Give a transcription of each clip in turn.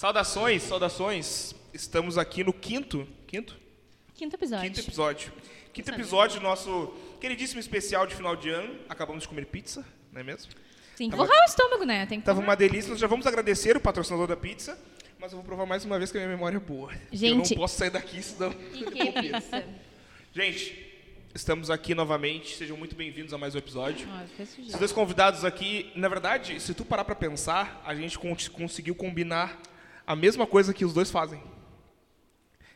Saudações, saudações. Estamos aqui no quinto, quinto, Quinto episódio. quinto episódio. Quinto episódio do nosso queridíssimo especial de final de ano. Acabamos de comer pizza, não é mesmo? Tem que Tava- o estômago, né? Tem que Tava forrar. uma delícia. Nós já vamos agradecer o patrocinador da pizza, mas eu vou provar mais uma vez que a minha memória é boa. eu Gente- não posso sair daqui senão. E que pizza? Gente, estamos aqui novamente. Sejam muito bem-vindos a mais um episódio. Sujeira. Esses dois convidados aqui, na verdade, se tu parar pra pensar, a gente con- conseguiu combinar a mesma coisa que os dois fazem,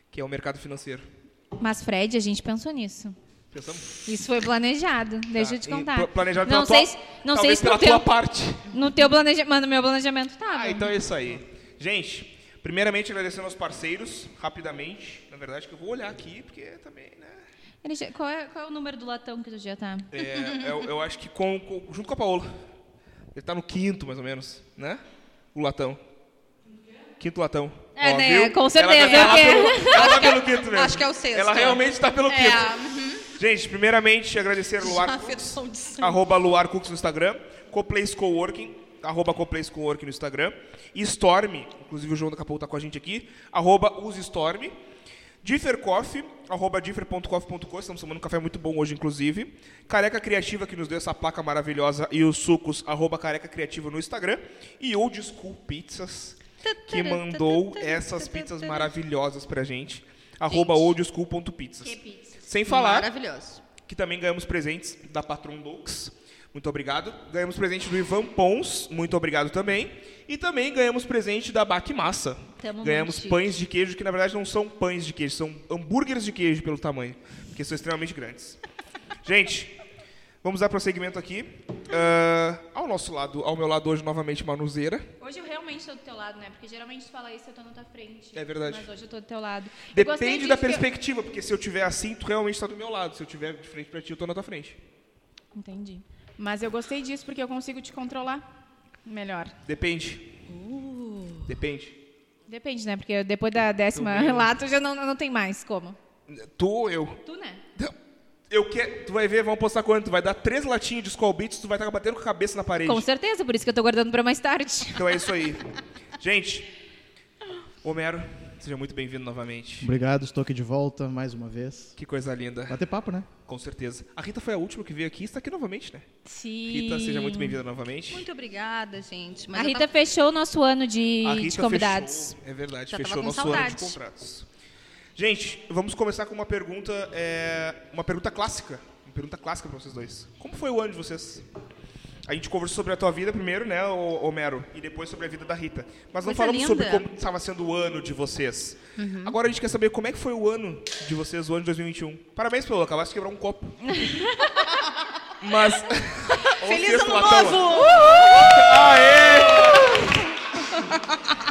que é o mercado financeiro. Mas, Fred, a gente pensou nisso. Pensamos? Isso foi planejado, deixa eu te Tá, e contar. pla- Planejado não sei, tua, se- não sei se pela tua teu, parte. no teu planejamento, mas no meu planejamento tava. Ah, então é isso aí. Gente, primeiramente agradecendo aos parceiros, rapidamente. Na verdade, que eu vou olhar aqui, porque também, né? Qual, é, qual é o número do latão que tu já tá? É, eu, eu acho que com, com- junto com a Paola. Ele tá no quinto, mais ou menos, né? O latão. Quinto latão. É, Ó, né? viu? Com certeza, Ela, ela, é o tá pelo, ela tá pelo quinto mesmo. acho que é o sexto. Ela realmente tá pelo quinto. É, uhum. Gente, primeiramente, agradecer Luar Já Cooks, afetou de sangue. arroba Luar Cooks no Instagram, Coplace Coworking, arroba Coplace Coworking no Instagram, e Storm, inclusive o João da Capô tá com a gente aqui, arroba UseStorm, Differ Coffee, arroba differ.coffee.co, estamos tomando um café muito bom hoje, inclusive, Careca Criativa, que nos deu essa placa maravilhosa, e os sucos, arroba Careca Criativa no Instagram, e Old School Pizzas, que mandou essas pizzas maravilhosas pra gente, arroba oldschool.pizzas. Sem falar que também ganhamos presentes da Patron Dogs. Muito obrigado. Ganhamos presente do Ivan Pons. Muito obrigado também. E também ganhamos presente da Baque Massa. Tamo ganhamos muito pães de queijo, que na verdade não são pães de queijo, são hambúrgueres de queijo pelo tamanho, porque são extremamente grandes. Gente, vamos dar prosseguimento aqui. Ah, ao nosso lado, ao meu lado hoje, novamente, Manuzeira. Hoje eu realmente estou do teu lado, né? Porque geralmente tu fala isso eu tô na tua frente. É verdade. Mas hoje eu tô do teu lado. Depende da eu- perspectiva, porque se eu tiver assim, tu realmente está do meu lado. Se eu tiver de frente pra ti, eu tô na tua frente. Entendi. Mas eu gostei disso porque eu consigo te controlar melhor. Depende. Uh. Depende. Depende, né? Porque depois da décima relato já não, não tem mais como. Tu ou eu? Tu, né? Eu quero. Tu vai ver, vamos postar quanto? Tu vai dar três latinhas de Skull Beats, tu vai estar batendo com a cabeça na parede. Com certeza, por isso que eu tô guardando pra mais tarde. Então é isso aí. Gente, Homero, seja muito bem-vindo novamente. Obrigado, estou aqui de volta mais uma vez. Que coisa linda. Bater papo, né? Com certeza. A Rita foi a última que veio aqui e está aqui novamente, né? Sim. Rita, seja muito bem-vinda novamente. Muito obrigada, gente. Mas A Rita tava- fechou o nosso ano de, A de Rita convidados. fechou, é verdade, Já fechou com nosso ano de contratos. Gente, vamos começar com uma pergunta, é, uma pergunta clássica, uma pergunta clássica para vocês dois. Como foi o ano de vocês? A gente conversou sobre a tua vida primeiro, né, Homero, e depois sobre a vida da Rita. Mas não Coisa falamos sobre linda. como estava sendo o ano de vocês. Agora a gente quer saber como é que foi o ano de vocês, o ano de 2021. Parabéns, Paulo, acabaste de quebrar um copo. Mas... Feliz ano novo! Aê!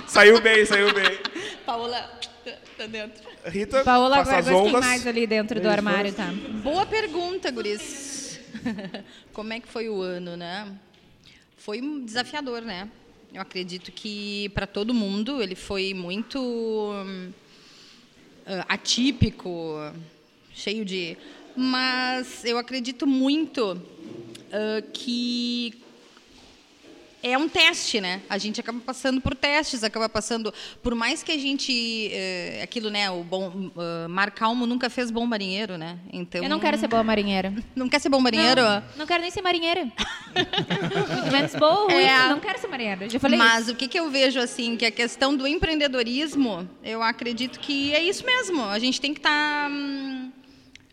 saiu bem, saiu bem. Paola, tá- tá dentro. Rita, Paola, agora gostei mais ali dentro do armário, tá? Boa pergunta, guris. Como é que foi o ano, né? Foi um desafiador, né? Eu acredito que para todo mundo ele foi muito ah, atípico, cheio de. Mas eu acredito muito ah, que é um teste, né? A gente acaba passando por testes, acaba passando, por mais que a gente, eh, aquilo, né? O bom eh, mar calmo nunca fez bom marinheiro, né? Então Eu não quero ser boa marinheira. não quer ser bom marinheiro. Não, não quero nem ser marinheira. Muito menos boa É. não quero ser marinheira. Já falei Mas isso. o que, que eu vejo assim, que a questão do empreendedorismo, eu acredito que é isso mesmo. A gente tem que estar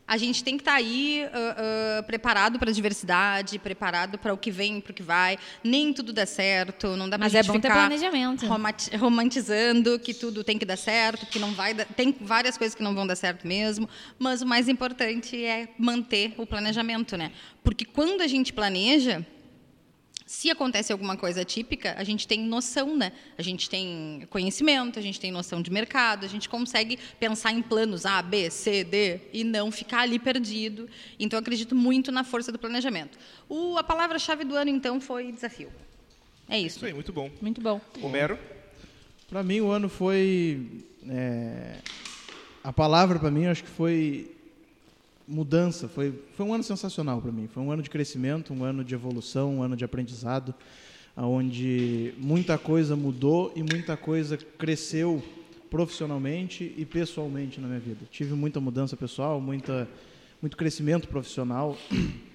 a gente tem que estar aí ah, ah, preparado para a diversidade, preparado para o que vem, para o que vai. Nem tudo dá certo, não dá para Mas gente é bom ter ficar planejamento. romati- romantizando que tudo tem que dar certo, que não vai dar, tem várias coisas que não vão dar certo mesmo, mas o mais importante é manter o planejamento, né? Porque quando a gente planeja, se acontece alguma coisa atípica, a gente tem noção, né? A gente tem conhecimento, a gente tem noção de mercado, a gente consegue pensar em planos A, B, C, D e não ficar ali perdido. Então, eu acredito muito na força do planejamento. O, a palavra-chave do ano, então, foi desafio. É isso. Isso aí, muito bom. Muito bom. Homero, Pra mim, o ano foi. é, a palavra pra mim, eu acho que foi mudança. Foi, foi um ano sensacional pra mim. Foi um ano de crescimento, um ano de evolução, um ano de aprendizado. onde muita coisa mudou e muita coisa cresceu profissionalmente e pessoalmente na minha vida. Tive muita mudança pessoal, muita, muito crescimento profissional,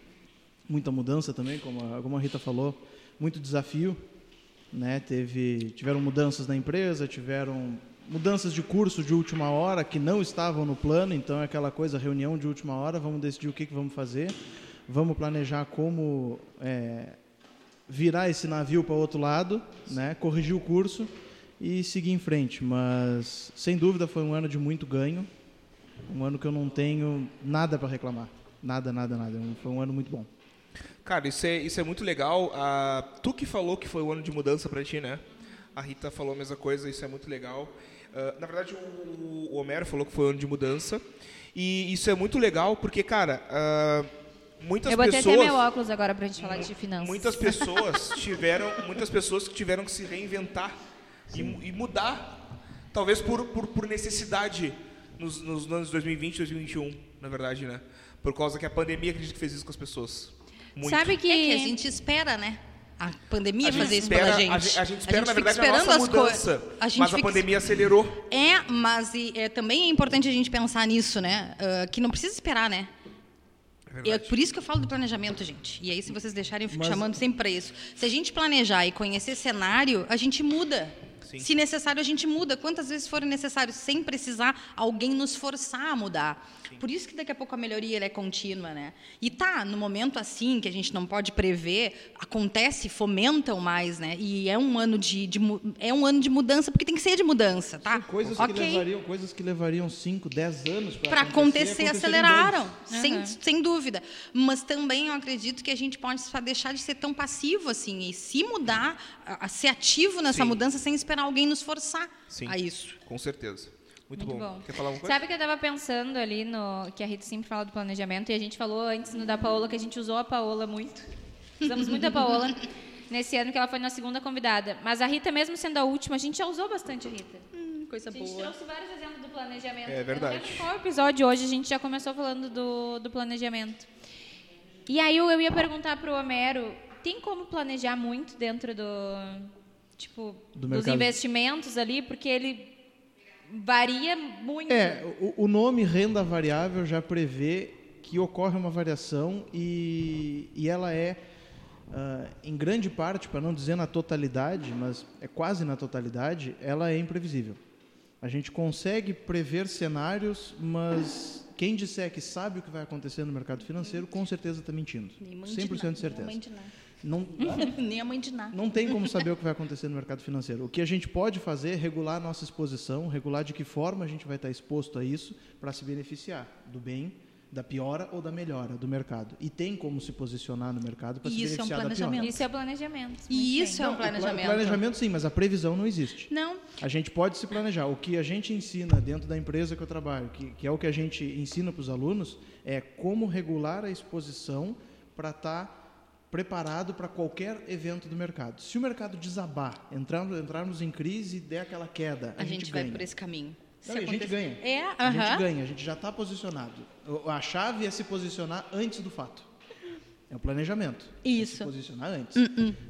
muita mudança também, como a, como a Rita falou, muito desafio. Né? Teve, tiveram mudanças na empresa, tiveram mudanças de curso de última hora que não estavam no plano, então é aquela coisa, reunião de última hora, vamos decidir o que, que vamos fazer, vamos planejar como é, virar esse navio para o outro lado, né? corrigir o curso e seguir em frente. Mas, sem dúvida, foi um ano de muito ganho, um ano que eu não tenho nada para reclamar. Nada, nada, nada. Foi um ano muito bom. Cara, isso é, isso é muito legal. Tu que falou que foi um ano de mudança para ti, né? A Rita falou a mesma coisa, isso é muito legal. Uh, na verdade, o, o, Homero falou que foi um ano de mudança. E isso é muito legal porque, cara, uh, muitas Eu botei pessoas. até meu óculos agora pra gente falar de finanças. Muitas pessoas tiveram, muitas pessoas que tiveram que se reinventar e, e, mudar, talvez por, por, por necessidade nos, nos anos 2020 e 2021, na verdade, né? Por causa que a pandemia acredito que fez isso com as pessoas. Muito. Sabe que... É que a gente espera, né? A pandemia a fazer isso espera, pela gente. A, gente, a gente espera, a gente na verdade, esperando a nossa mudança. A gente mas a pandemia acelerou. É, mas e, é, também é importante a gente pensar nisso, né? Uh, que não precisa esperar, né? É, é por isso que eu falo do planejamento, gente. E aí, se vocês deixarem, eu fico Mas- chamando sempre para isso. Se a gente planejar e conhecer cenário, a gente muda. Sim. Se necessário, a gente muda. Quantas vezes forem necessários, sem precisar alguém nos forçar a mudar. Por isso que daqui a pouco a melhoria ela é contínua, né? E tá, no momento assim, que a gente não pode prever, acontece, fomentam mais, né? E é um ano de, de é um ano de mudança, porque tem que ser de mudança, tá? Coisas que ok. levariam, coisas que levariam 5, 10 anos Para acontecer, aconteceram em aceleraram, dois. sem, Uhum. sem dúvida. Mas também eu acredito que a gente pode deixar de ser tão passivo assim e se mudar, a, a ser ativo nessa Sim. mudança sem esperar alguém nos forçar Sim. a isso. Com certeza. Muito, Muito bom. bom. Quer falar alguma coisa? Sabe que eu tava pensando ali no. Que a Rita sempre fala do planejamento, e a gente falou antes no da Paola que a gente usou a Paola muito. Usamos muito a Paola nesse ano que ela foi na segunda convidada. Mas a Rita, mesmo sendo a última, a gente já usou bastante a Rita. Hum, coisa A gente trouxe vários exemplos do planejamento. É Eu verdade. não lembro qual episódio hoje a gente já começou falando do, do planejamento. E aí eu, eu ia perguntar pro Homero, tem como planejar muito dentro do tipo Do dos investimentos ali, porque ele varia muito. É, o, o nome renda variável já prevê que ocorre uma variação e, e ela é, ah, em grande parte, para não dizer na totalidade, mas é quase na totalidade, ela é imprevisível. A gente consegue prever cenários, mas quem disser que sabe o que vai acontecer no mercado financeiro, com certeza está mentindo. Nem mãe de 100% Ná, de certeza. Nem a mãe de Ná. Não, Nem a mãe de Ná. não tem como saber o que vai acontecer no mercado financeiro. O que a gente pode fazer é regular a nossa exposição, regular de que forma a gente vai estar exposto a isso para se beneficiar do bem, da piora ou da melhora do mercado. E tem como se posicionar no mercado para se Isso é um beneficiar da piora. planejamento. Isso é planejamento. E bem. isso é um planejamento. Planejamento sim, mas a previsão não existe. Não, A gente pode se planejar. O que a gente ensina dentro da empresa que eu trabalho, que, que é o que a gente ensina para os alunos, é como regular a exposição para estar preparado para qualquer evento do mercado. Se o mercado desabar, entrarmos, entrarmos em crise e der aquela queda, a, a, gente, vai ganha. por esse caminho. Não, e a gente ganha. É, A gente ganha, a gente já está posicionado. A chave é se posicionar antes do fato. É o planejamento. É se Isso. posicionar antes.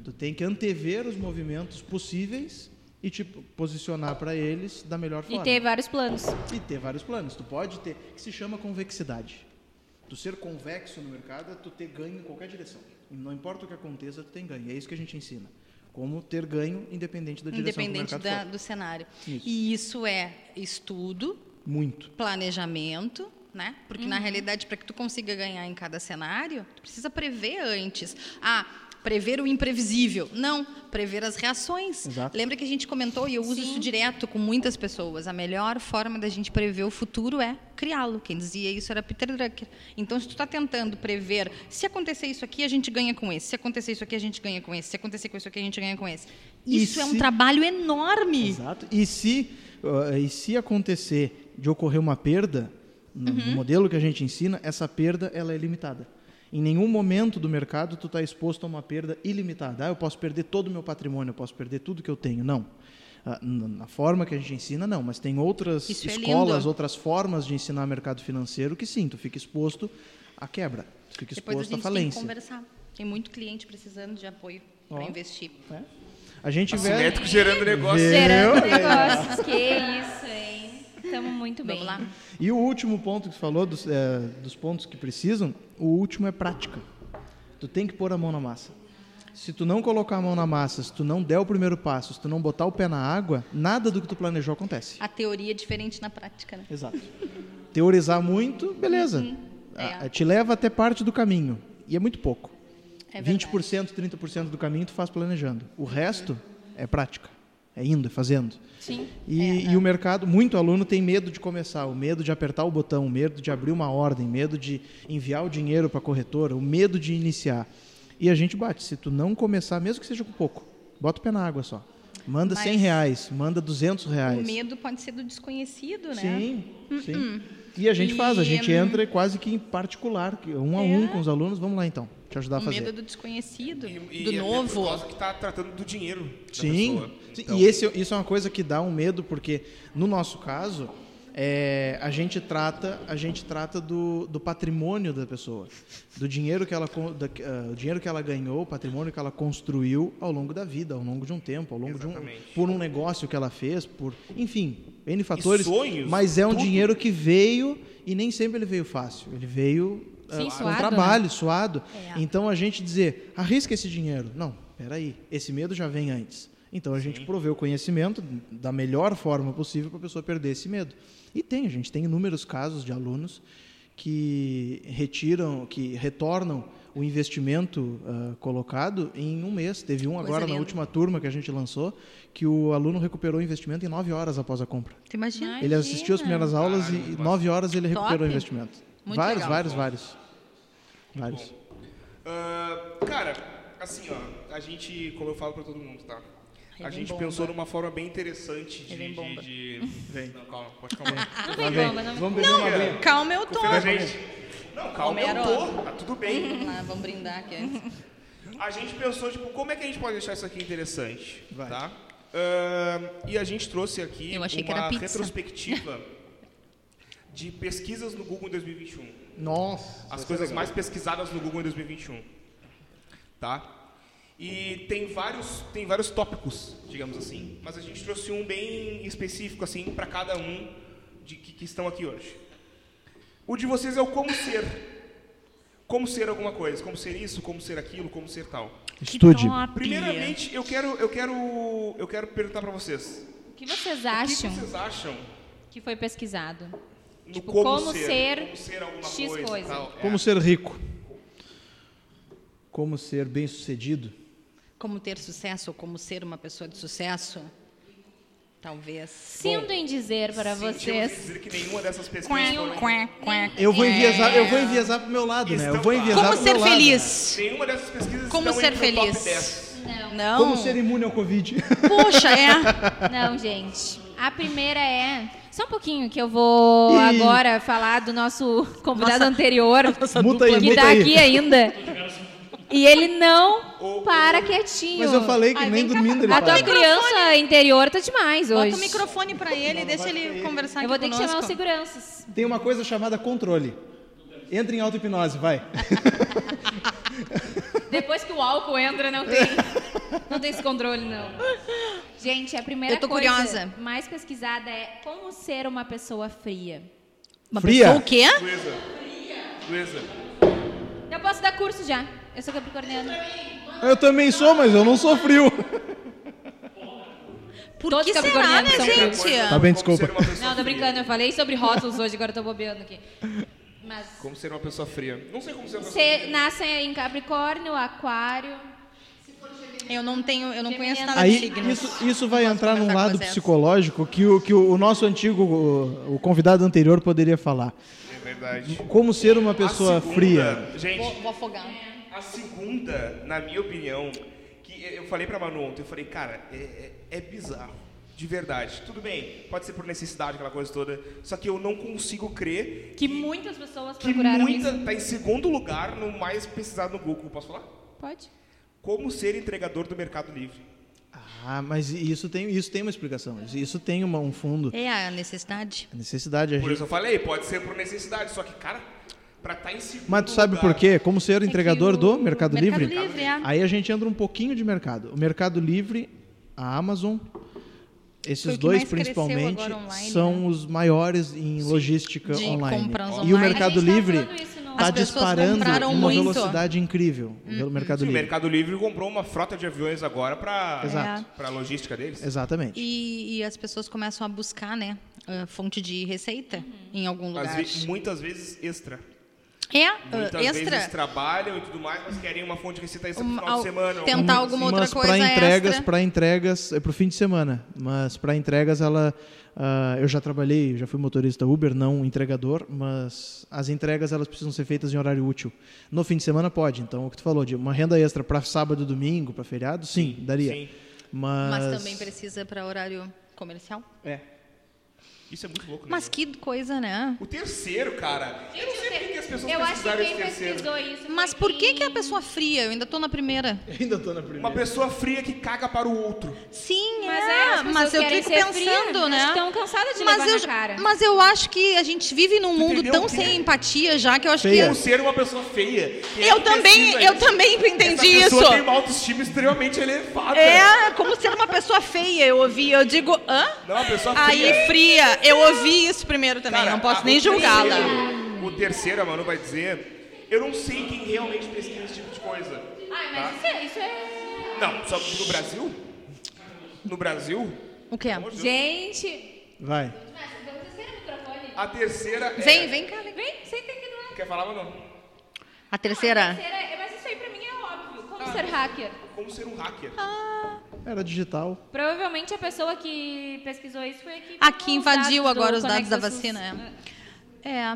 Tu tem que antever os movimentos possíveis e te posicionar para eles da melhor E forma. ter vários planos. E ter vários planos. Tu pode ter, que se chama convexidade. Tu ser convexo no mercado é tu ter ganho em qualquer direção. Não importa o que aconteça, tu tem ganho. É isso que a gente ensina. Como ter ganho independente da direção Independente mercado da- for. do cenário. Isso. E isso é estudo, Muito. planejamento, né? Porque na realidade, para que tu consiga ganhar em cada cenário, tu precisa prever antes. Ah, prever o imprevisível. Não, prever as reações. Exato. Lembra que a gente comentou e eu uso isso direto com muitas pessoas. A melhor forma da gente prever o futuro é criá-lo. Quem dizia isso era Peter Drucker. Então, se tu está tentando prever, se acontecer isso aqui, a gente ganha com esse. Se acontecer isso aqui, a gente ganha com esse. Se acontecer com isso aqui, a gente ganha com esse. E Isso é um trabalho enorme. Exato. E se, uh, e se acontecer de ocorrer uma perda, no, no Uhum. modelo que a gente ensina, essa perda ela é limitada. Em nenhum momento do mercado tu está exposto a uma perda ilimitada. Ah, eu posso perder todo o meu patrimônio, eu posso perder tudo que eu tenho. Não. Ah, Na forma que a gente ensina, não. Mas tem outras Isso é escolas, lindo. outras formas de ensinar mercado financeiro que sim, tu fica exposto à quebra. Tu fica Depois a exposto à gente tem que falência. conversar. Tem muito cliente precisando de apoio. para investir. É. A gente vê. Assimétrico gerando negócio. Gerando negócios. Que isso, hein? Estamos muito bem. Vamos lá? E o último ponto que você falou, dos, é, dos pontos que precisam, o último é prática. Tu tem que pôr a mão na massa. Se tu não colocar a mão na massa, se tu não der o primeiro passo, se tu não botar o pé na água, nada do que tu planejou acontece. A teoria é diferente na prática, né? Exato. Teorizar muito, beleza. É. Ah, Te leva até parte do caminho. E é muito pouco. É verdade. 20%, 30% do caminho tu faz planejando. O resto é prática. É indo, é fazendo. Sim. E, É, e o mercado, muito aluno tem medo de começar, o medo de apertar o botão, o medo de abrir uma ordem, medo de enviar o dinheiro para a corretora, o medo de iniciar. E a gente bate, se tu não começar, mesmo que seja com pouco, bota o pé na água só. Manda Mas 100 reais, manda 200 reais. O medo pode ser do desconhecido, né? Sim, sim. E a gente faz, a gente E, entra quase que em particular, que um a um com os alunos. Vamos lá então, te ajudar a O fazer. medo do desconhecido, E, e do é novo. por causa que tá tratando do dinheiro Sim, sim, Então, e esse, isso é uma coisa que dá um medo, porque no nosso caso, é, a gente trata, a gente trata do, do patrimônio da pessoa, do dinheiro que ela, con- da, ah, o dinheiro que ela ganhou, o patrimônio que ela construiu ao longo da vida, ao longo de um tempo, ao longo de um, Exatamente. por um negócio que ela fez, por, enfim, n fatores. sonhos, mas é um tudo. dinheiro que veio e nem sempre ele veio fácil, ele veio Sim, com suado, trabalho, suado. É. Então a gente dizer, arrisca esse dinheiro. Não, peraí, esse medo já vem antes. Então a gente proveu o conhecimento da melhor forma possível para a pessoa perder esse medo. E tem, a gente tem inúmeros casos de alunos que retiram, que retornam o investimento ah, colocado em um mês. Teve um Coisa agora na última turma que a gente lançou, que o aluno recuperou o investimento em nove horas após a compra. Tu imagina? Ele assistiu as primeiras aulas e em nove horas ele recuperou Top. o investimento. Muito vários, legal. vários, vários, vários. ah, cara, assim, ó, a gente, como eu falo pra todo mundo, tá? A gente bomba. pensou numa forma bem interessante de. Vem de, bomba. de- Vem. Não, calma, pode calmar. Não vem vem. bomba, não Vamos aguinha. Calma, eu tô. Não, calma, eu tô. Tá tudo bem. Vamos lá, vamos brindar aqui. A gente pensou, tipo, como é que a gente pode deixar isso aqui interessante, Vai. tá? Ahn, e a gente trouxe aqui Eu achei que uma era pizza. retrospectiva de pesquisas no Google em 2021. Nossa. As coisas mais pesquisadas no Google em 2021. Tá? E tem vários, tem vários tópicos, digamos assim, mas a gente trouxe um bem específico assim para cada um de que, que estão aqui hoje. O de vocês é o como ser. Como ser alguma coisa, como ser isso, como ser aquilo, como ser tal. Estude. Primeiramente, eu quero eu quero eu quero perguntar para vocês. O que vocês O que acham vocês acham que foi pesquisado? no Tipo, como, como ser, ser como ser alguma X coisa, coisa. tal? É. Como ser rico. Como ser bem sucedido. Como ter sucesso ou como ser uma pessoa de sucesso? Talvez. Sinto em dizer para vocês. dizer que nenhuma dessas pesquisas foram. Eu vou É. enviesar, eu vou enviesar pro meu lado, né? Eu vou enviesar Como pro ser meu lado. feliz? Nenhuma dessas pesquisas Como ser feliz? 10. Não. Como ser imune ao Covid. Puxa, é. Não, gente. A primeira é. Só um pouquinho que eu vou Ih. agora falar do nosso convidado Nossa- anterior, aí, que tá aí. aqui ainda. E ele não para quietinho. Mas eu falei que Ai, nem dormindo ele A tua para. criança interior tá demais Bota hoje. o microfone pra ele e deixa ele conversar Eu vou ter que conosco. chamar os seguranças. Tem uma coisa chamada controle. Entra em auto-hipnose, vai. Depois que o álcool entra, não tem, não tem esse controle, não. Gente, a primeira Eu tô coisa curiosa. mais pesquisada é como ser uma pessoa fria. Uma Fria? pessoa o quê? Luísa. Luísa. Eu posso dar curso já. Eu sou capricorniana. Eu também sou, mas eu não sou frio. Por Todos que será, né, são gente? Tá bem, desculpa. ser uma pessoa Não, tô brincando. Eu falei sobre rótulos hoje, agora eu tô bobeando aqui. Mas Como ser uma pessoa fria. Não sei como ser uma pessoa você fria. nasce em Capricórnio, Aquário. Eu não tenho, eu não conheço nada de Aí signos. isso, isso vai entrar num lado psicológico que o, que o, nosso antigo, o, o convidado anterior poderia falar. É verdade. Como ser uma pessoa segunda, fria. Gente, Vou, vou afogar. A segunda, na minha opinião, que eu falei pra Manu ontem, eu falei, cara, é, é- é bizarro. De verdade. Tudo bem, pode ser por necessidade, aquela coisa toda. Só que eu não consigo crer Que muitas pessoas que procuraram muita isso. tá em segundo lugar no mais pesquisado no Google. Posso falar? Pode? Como ser entregador do Mercado Livre. Ah, mas isso tem, isso tem uma explicação. Isso- Isso tem uma- um fundo. É a necessidade. A necessidade. A Por gente, isso eu falei, pode ser por necessidade. Só que, cara, pra estar em segundo Mas tu sabe lugar. por quê? Como ser que entregador o do Mercado, Mercado Livre? Livre, é. Aí a gente entra um pouquinho de mercado. O Mercado Livre, a Amazon, esses o dois principalmente online, são né? os maiores em logística De online. compras E o online. Mercado A tava Livre está disparando compraram uma muito. velocidade incrível. O Mercado Sim, o Livre. Mercado Livre comprou uma frota de aviões agora pra, Exato. pra logística deles. Exatamente. E, e as pessoas começam a buscar, né? a fonte de receita em algum lugar. ve- muitas vezes extra. É, ah, Muitas extra. vezes trabalham e tudo mais, mas querem uma fonte de receita extra Um- final de semana. tentar alguma outra mas coisa para entregas, extra. para entregas é pro fim de semana. Mas para entregas ela, ah, eu já trabalhei, já fui motorista Uber, não entregador, mas as entregas elas precisam ser feitas em horário útil. No fim de semana pode. Então o que tu falou de uma renda extra para sábado, domingo, para feriado, sim, daria. Sim. Mas, Mas também precisa para horário comercial. É. Isso é muito louco, né? Mas que coisa, né? O terceiro, cara. Eu não sei por que que as pessoas Eu acho que quem terceiro. pesquisou isso Mas por que que a pessoa fria? Eu ainda tô na primeira. Ainda tô na primeira. Uma pessoa fria que caga para o outro. Sim, Mas é, é, mas eu fico pensando, fria, né? Estão cansadas de mas levar eu, na cara. mas eu acho que a gente vive num mundo tão sem empatia já que eu acho Feia. Que ser uma pessoa feia. É eu também, eu isso? também entendi Essa isso. pessoa tem uma autoestima extremamente elevada. É, como ser uma pessoa feia. Eu ouvi, eu digo, hã? Não, uma pessoa Aí, fria. Eu ouvi isso primeiro também, Cara, não posso a- nem julgá-la. terceiro- O terceiro, a Manu vai dizer, eu não sei quem realmente pesquisa esse tipo de coisa. Ai, mas Tá. isso, é, isso é... Não, só no Brasil? No Brasil? O quê? Amor. Gente... Vai. A terceira é... Vem, vem cá. vem. Vem, senta aqui do lado. Quer falar, Manu? A terceira. Terceira é- Mas isso aí pra mim é óbvio. Como ser hacker? Como ser um hacker. Era digital. Provavelmente a pessoa que pesquisou isso foi a que... Invadiu agora os dados da vacina, É.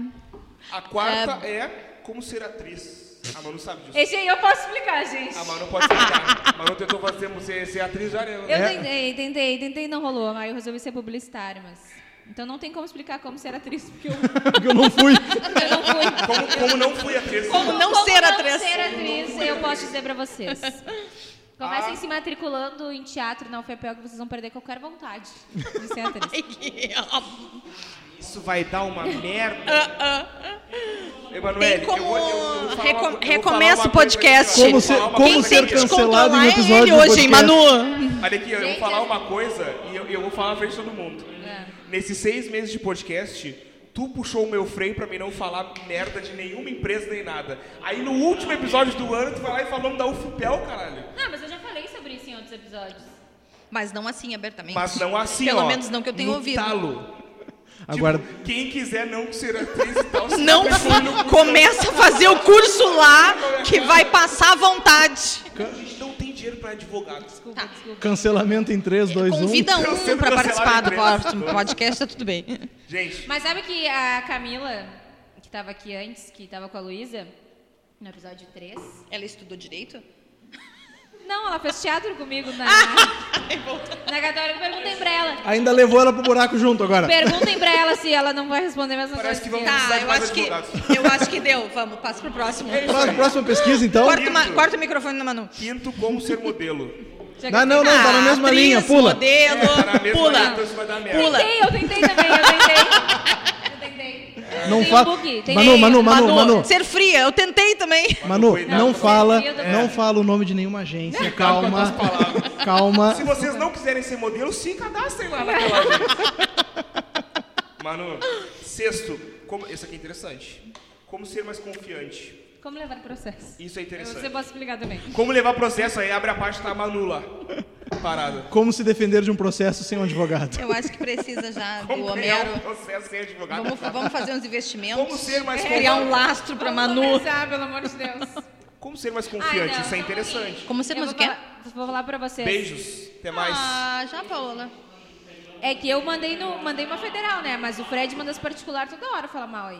A quarta é... como ser atriz. A Manu sabe disso. Esse aí eu posso explicar, gente. A Manu pode explicar. A Manu tentou fazer ser, ser atriz já, né? Eu É. tentei, tentei, tentei, não rolou. Aí eu resolvi ser publicitária, mas... Então não tem como explicar como ser atriz, porque eu, Porque eu não fui. eu não fui. Como, como não fui atriz. Como não ser atriz. ser atriz, eu posso dizer pra vocês. Comecem Ah. se matriculando em teatro na UFPEL que vocês vão perder qualquer vontade de ser atriz. Isso vai dar uma merda. Emanuele, Tem como eu vou- eu- vou uma- vou recomeça o podcast. Como vou uma como coisa ser. Tem cancelado em episódio ele hoje, hein. Manu? Olha aqui, eu vou Gente, falar eu- uma coisa e eu, eu vou falar na frente de todo mundo. É. Nesses seis meses de podcast, tu puxou o meu freio pra mim não falar merda de nenhuma empresa nem nada. Aí no último episódio do ano, tu vai lá e nome da UFPEL, caralho. Não, mas eu já falei sobre isso em outros episódios. Mas não assim, abertamente. Mas não assim, Pelo ó. menos não que eu tenho no ouvido. Talo. Agora, Tipo, quem quiser não ser atriz e tal, se Não curso. começa a fazer o curso lá que vai passar à vontade. Dinheiro pra advogado. Desculpa, Tá. desculpa. cancelamento em 3, 2, 1. Convida um cancelar participar do podcast, tá tudo bem. Gente, Mas sabe que a Camila, que tava aqui antes, que tava com a Luísa, no episódio 3... Ela estudou direito? Não, ela fez teatro comigo na, na católica. Perguntem pra ela. Ainda levou ela pro buraco junto agora. Perguntem pra ela se ela não vai responder mesma Parece coisa. que vamos- Tá, eu mais acho que, eu acho que deu. Vamos, passa pro próximo. É isso Próxima, pesquisa, então. Corta o microfone da Manu. quinto, como ser modelo. Não, não, não, tá na mesma atriz, linha, pula. modelo, Tá na mesma pula. linha, então isso vai dar merda. Pula. Tentei, eu tentei também, eu tentei. Tentei. Não fala. um Manu, Manu, Manu, Manu. Ser fria, eu tentei também. Manu, não fala, É. não fala o nome de nenhuma agência. Calma, calma. Se vocês não quiserem ser modelo, se cadastrem lá naquela agência. Manu, sexto, como, esse aqui é interessante. Como ser mais confiante. Como levar processo? Isso é Você interessante. pode explicar também. Como levar processo aí, abre a parte tá a Manu lá. Parada. Como se defender de um processo sem um advogado. Eu acho que precisa já do Como um Homero. processo sem advogado. Vamos, vamos fazer uns investimentos. Como ser mais Criar um confiante. lastro pra Vamos Manu. começar, pelo amor de Deus. Como ser mais Ai, confiante, não, isso é interessante. Como ser Eu mais vou o quê? falar, vou falar pra vocês. Beijos, até mais. Ah, já, Paola. É que eu mandei, no, mandei uma federal, né? Mas o Fred manda as particulares toda hora falar mal aí.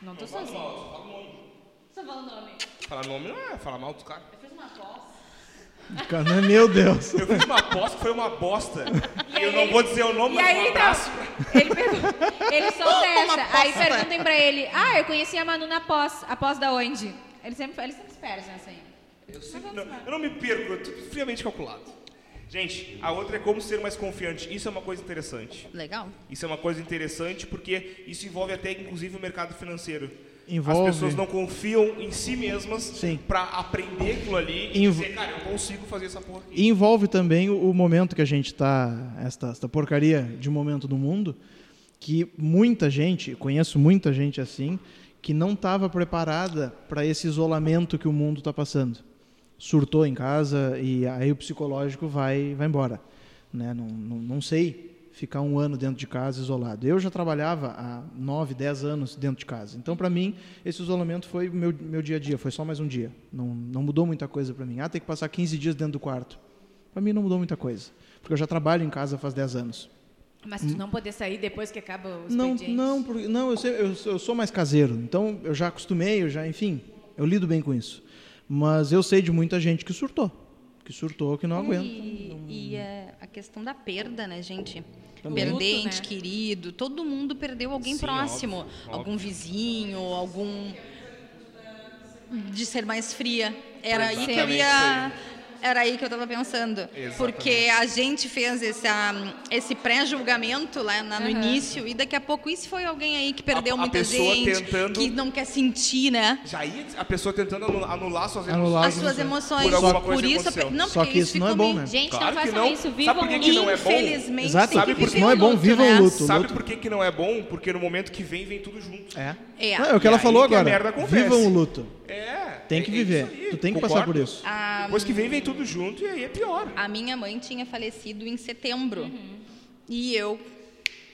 Não tô sozinho. Só fala o nome. Falar nome não é falar mal dos caras. Eu fiz uma pós. Cara, Meu Deus. Eu fiz uma aposta que foi uma bosta. E eu não vou dizer o nome, E mas aí, um então, abraço. ele, pergun- ele solta essa. Aí aposta. perguntem pra ele, ah, eu conheci a Manu na pós. A pós da onde? Ele sempre, ele sempre se perde nessa aí. Eu, sempre não, eu não me perco, eu tô friamente calculado. Gente, a outra é como ser mais confiante. Isso é uma coisa interessante. Legal. Isso é uma coisa interessante porque isso envolve até, inclusive, o mercado financeiro. Envolve- As pessoas não confiam em si mesmas pra aprender aquilo ali e Env- dizer, cara, eu consigo fazer essa porra aqui. E envolve também o, o momento que a gente está, esta, esta porcaria de momento do mundo, que muita gente, conheço muita gente assim, que não estava preparada para esse isolamento que o mundo está passando. Surtou em casa e aí o psicológico vai, vai embora. Né? Não, não, não sei ficar um ano dentro de casa isolado. Eu já trabalhava há 9, 10 anos dentro de casa. Então, para mim, esse isolamento foi meu, meu dia a dia, foi só mais um dia. Não, não mudou muita coisa para mim. Ah, tem que passar 15 dias dentro do quarto. Para mim não mudou muita coisa, porque eu já trabalho em casa faz 10 anos. Mas tu não poder sair depois que acaba o Não, expediente. não, por- não eu, sei- eu sou- eu sou mais caseiro, então eu já acostumei, eu já, enfim, eu lido bem com isso. Mas eu sei de muita gente que surtou, que surtou, que não aguenta. E, e é, a questão da perda, né, gente? Também. Perder Luto, ente né? querido, todo mundo perdeu alguém Sim, próximo, óbvio, algum vizinho, algum de ser mais fria. Era aí que eu ia era aí que eu estava pensando, Exatamente. porque a gente fez esse, ah, esse pré-julgamento lá na- no Aham. início e daqui a pouco isso foi alguém aí que perdeu A- a muita pessoa gente, tentando- que não quer sentir, né? Já ia a pessoa tentando anu- anular suas emoções. Anular As suas emoções. Por alguma Por, coisa que isso, aconteceu. não, Só porque que isso não é ficou bom, né? Gente, Claro não que façam não. isso. Sabe Vivam por que o que não é bom? Infelizmente, Exato, tem que porque viver senão é bom, luto, viva o né? luto. Sabe por que, que não é bom? Porque no momento que vem, vem tudo junto. É. É. Não, é o que E ela falou que a agora. Vivam o luto. É. Tem que é- é viver. isso Tu tem que passar por isso. A, Depois que vem, vem tudo junto e aí é pior. a minha mãe tinha falecido em setembro. E eu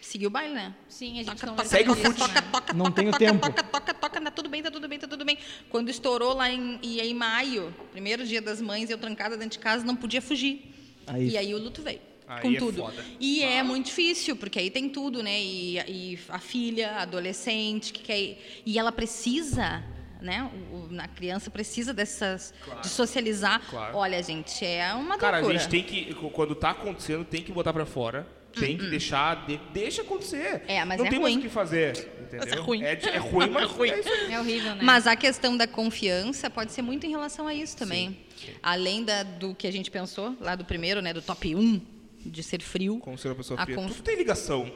segui o baile, né? Sim, a gente Toca, conversou Segue o toca, fute. toca, toca, Não toca, tenho toca, tempo. Toca, toca, toca, tá tudo bem, tá tudo bem, tá tudo bem. Quando estourou lá em, e aí, em maio, primeiro dia das mães, eu trancada dentro de casa, não podia fugir. Aí- E aí o luto veio. Aí com é tudo. foda. E é muito difícil, porque aí tem tudo, né? E, e a filha, a adolescente, que quer. ir- E ela precisa. Né? O, a criança precisa dessas de socializar. Claro. Olha, gente, é uma Cara, a loucura. gente tem que, quando tá acontecendo, tem que botar pra fora. Tem que deixar, de- deixa acontecer. É, mas Não é tem mais ruim. o que fazer, entendeu? Mas é ruim. É, de- é ruim, mas é aí. É horrível, né? Mas a questão da confiança pode ser muito em relação a isso também. Além da, do que a gente pensou, lá do primeiro, né, do top 1, de ser frio. Como ser uma pessoa A fria. conf- Tudo tem ligação.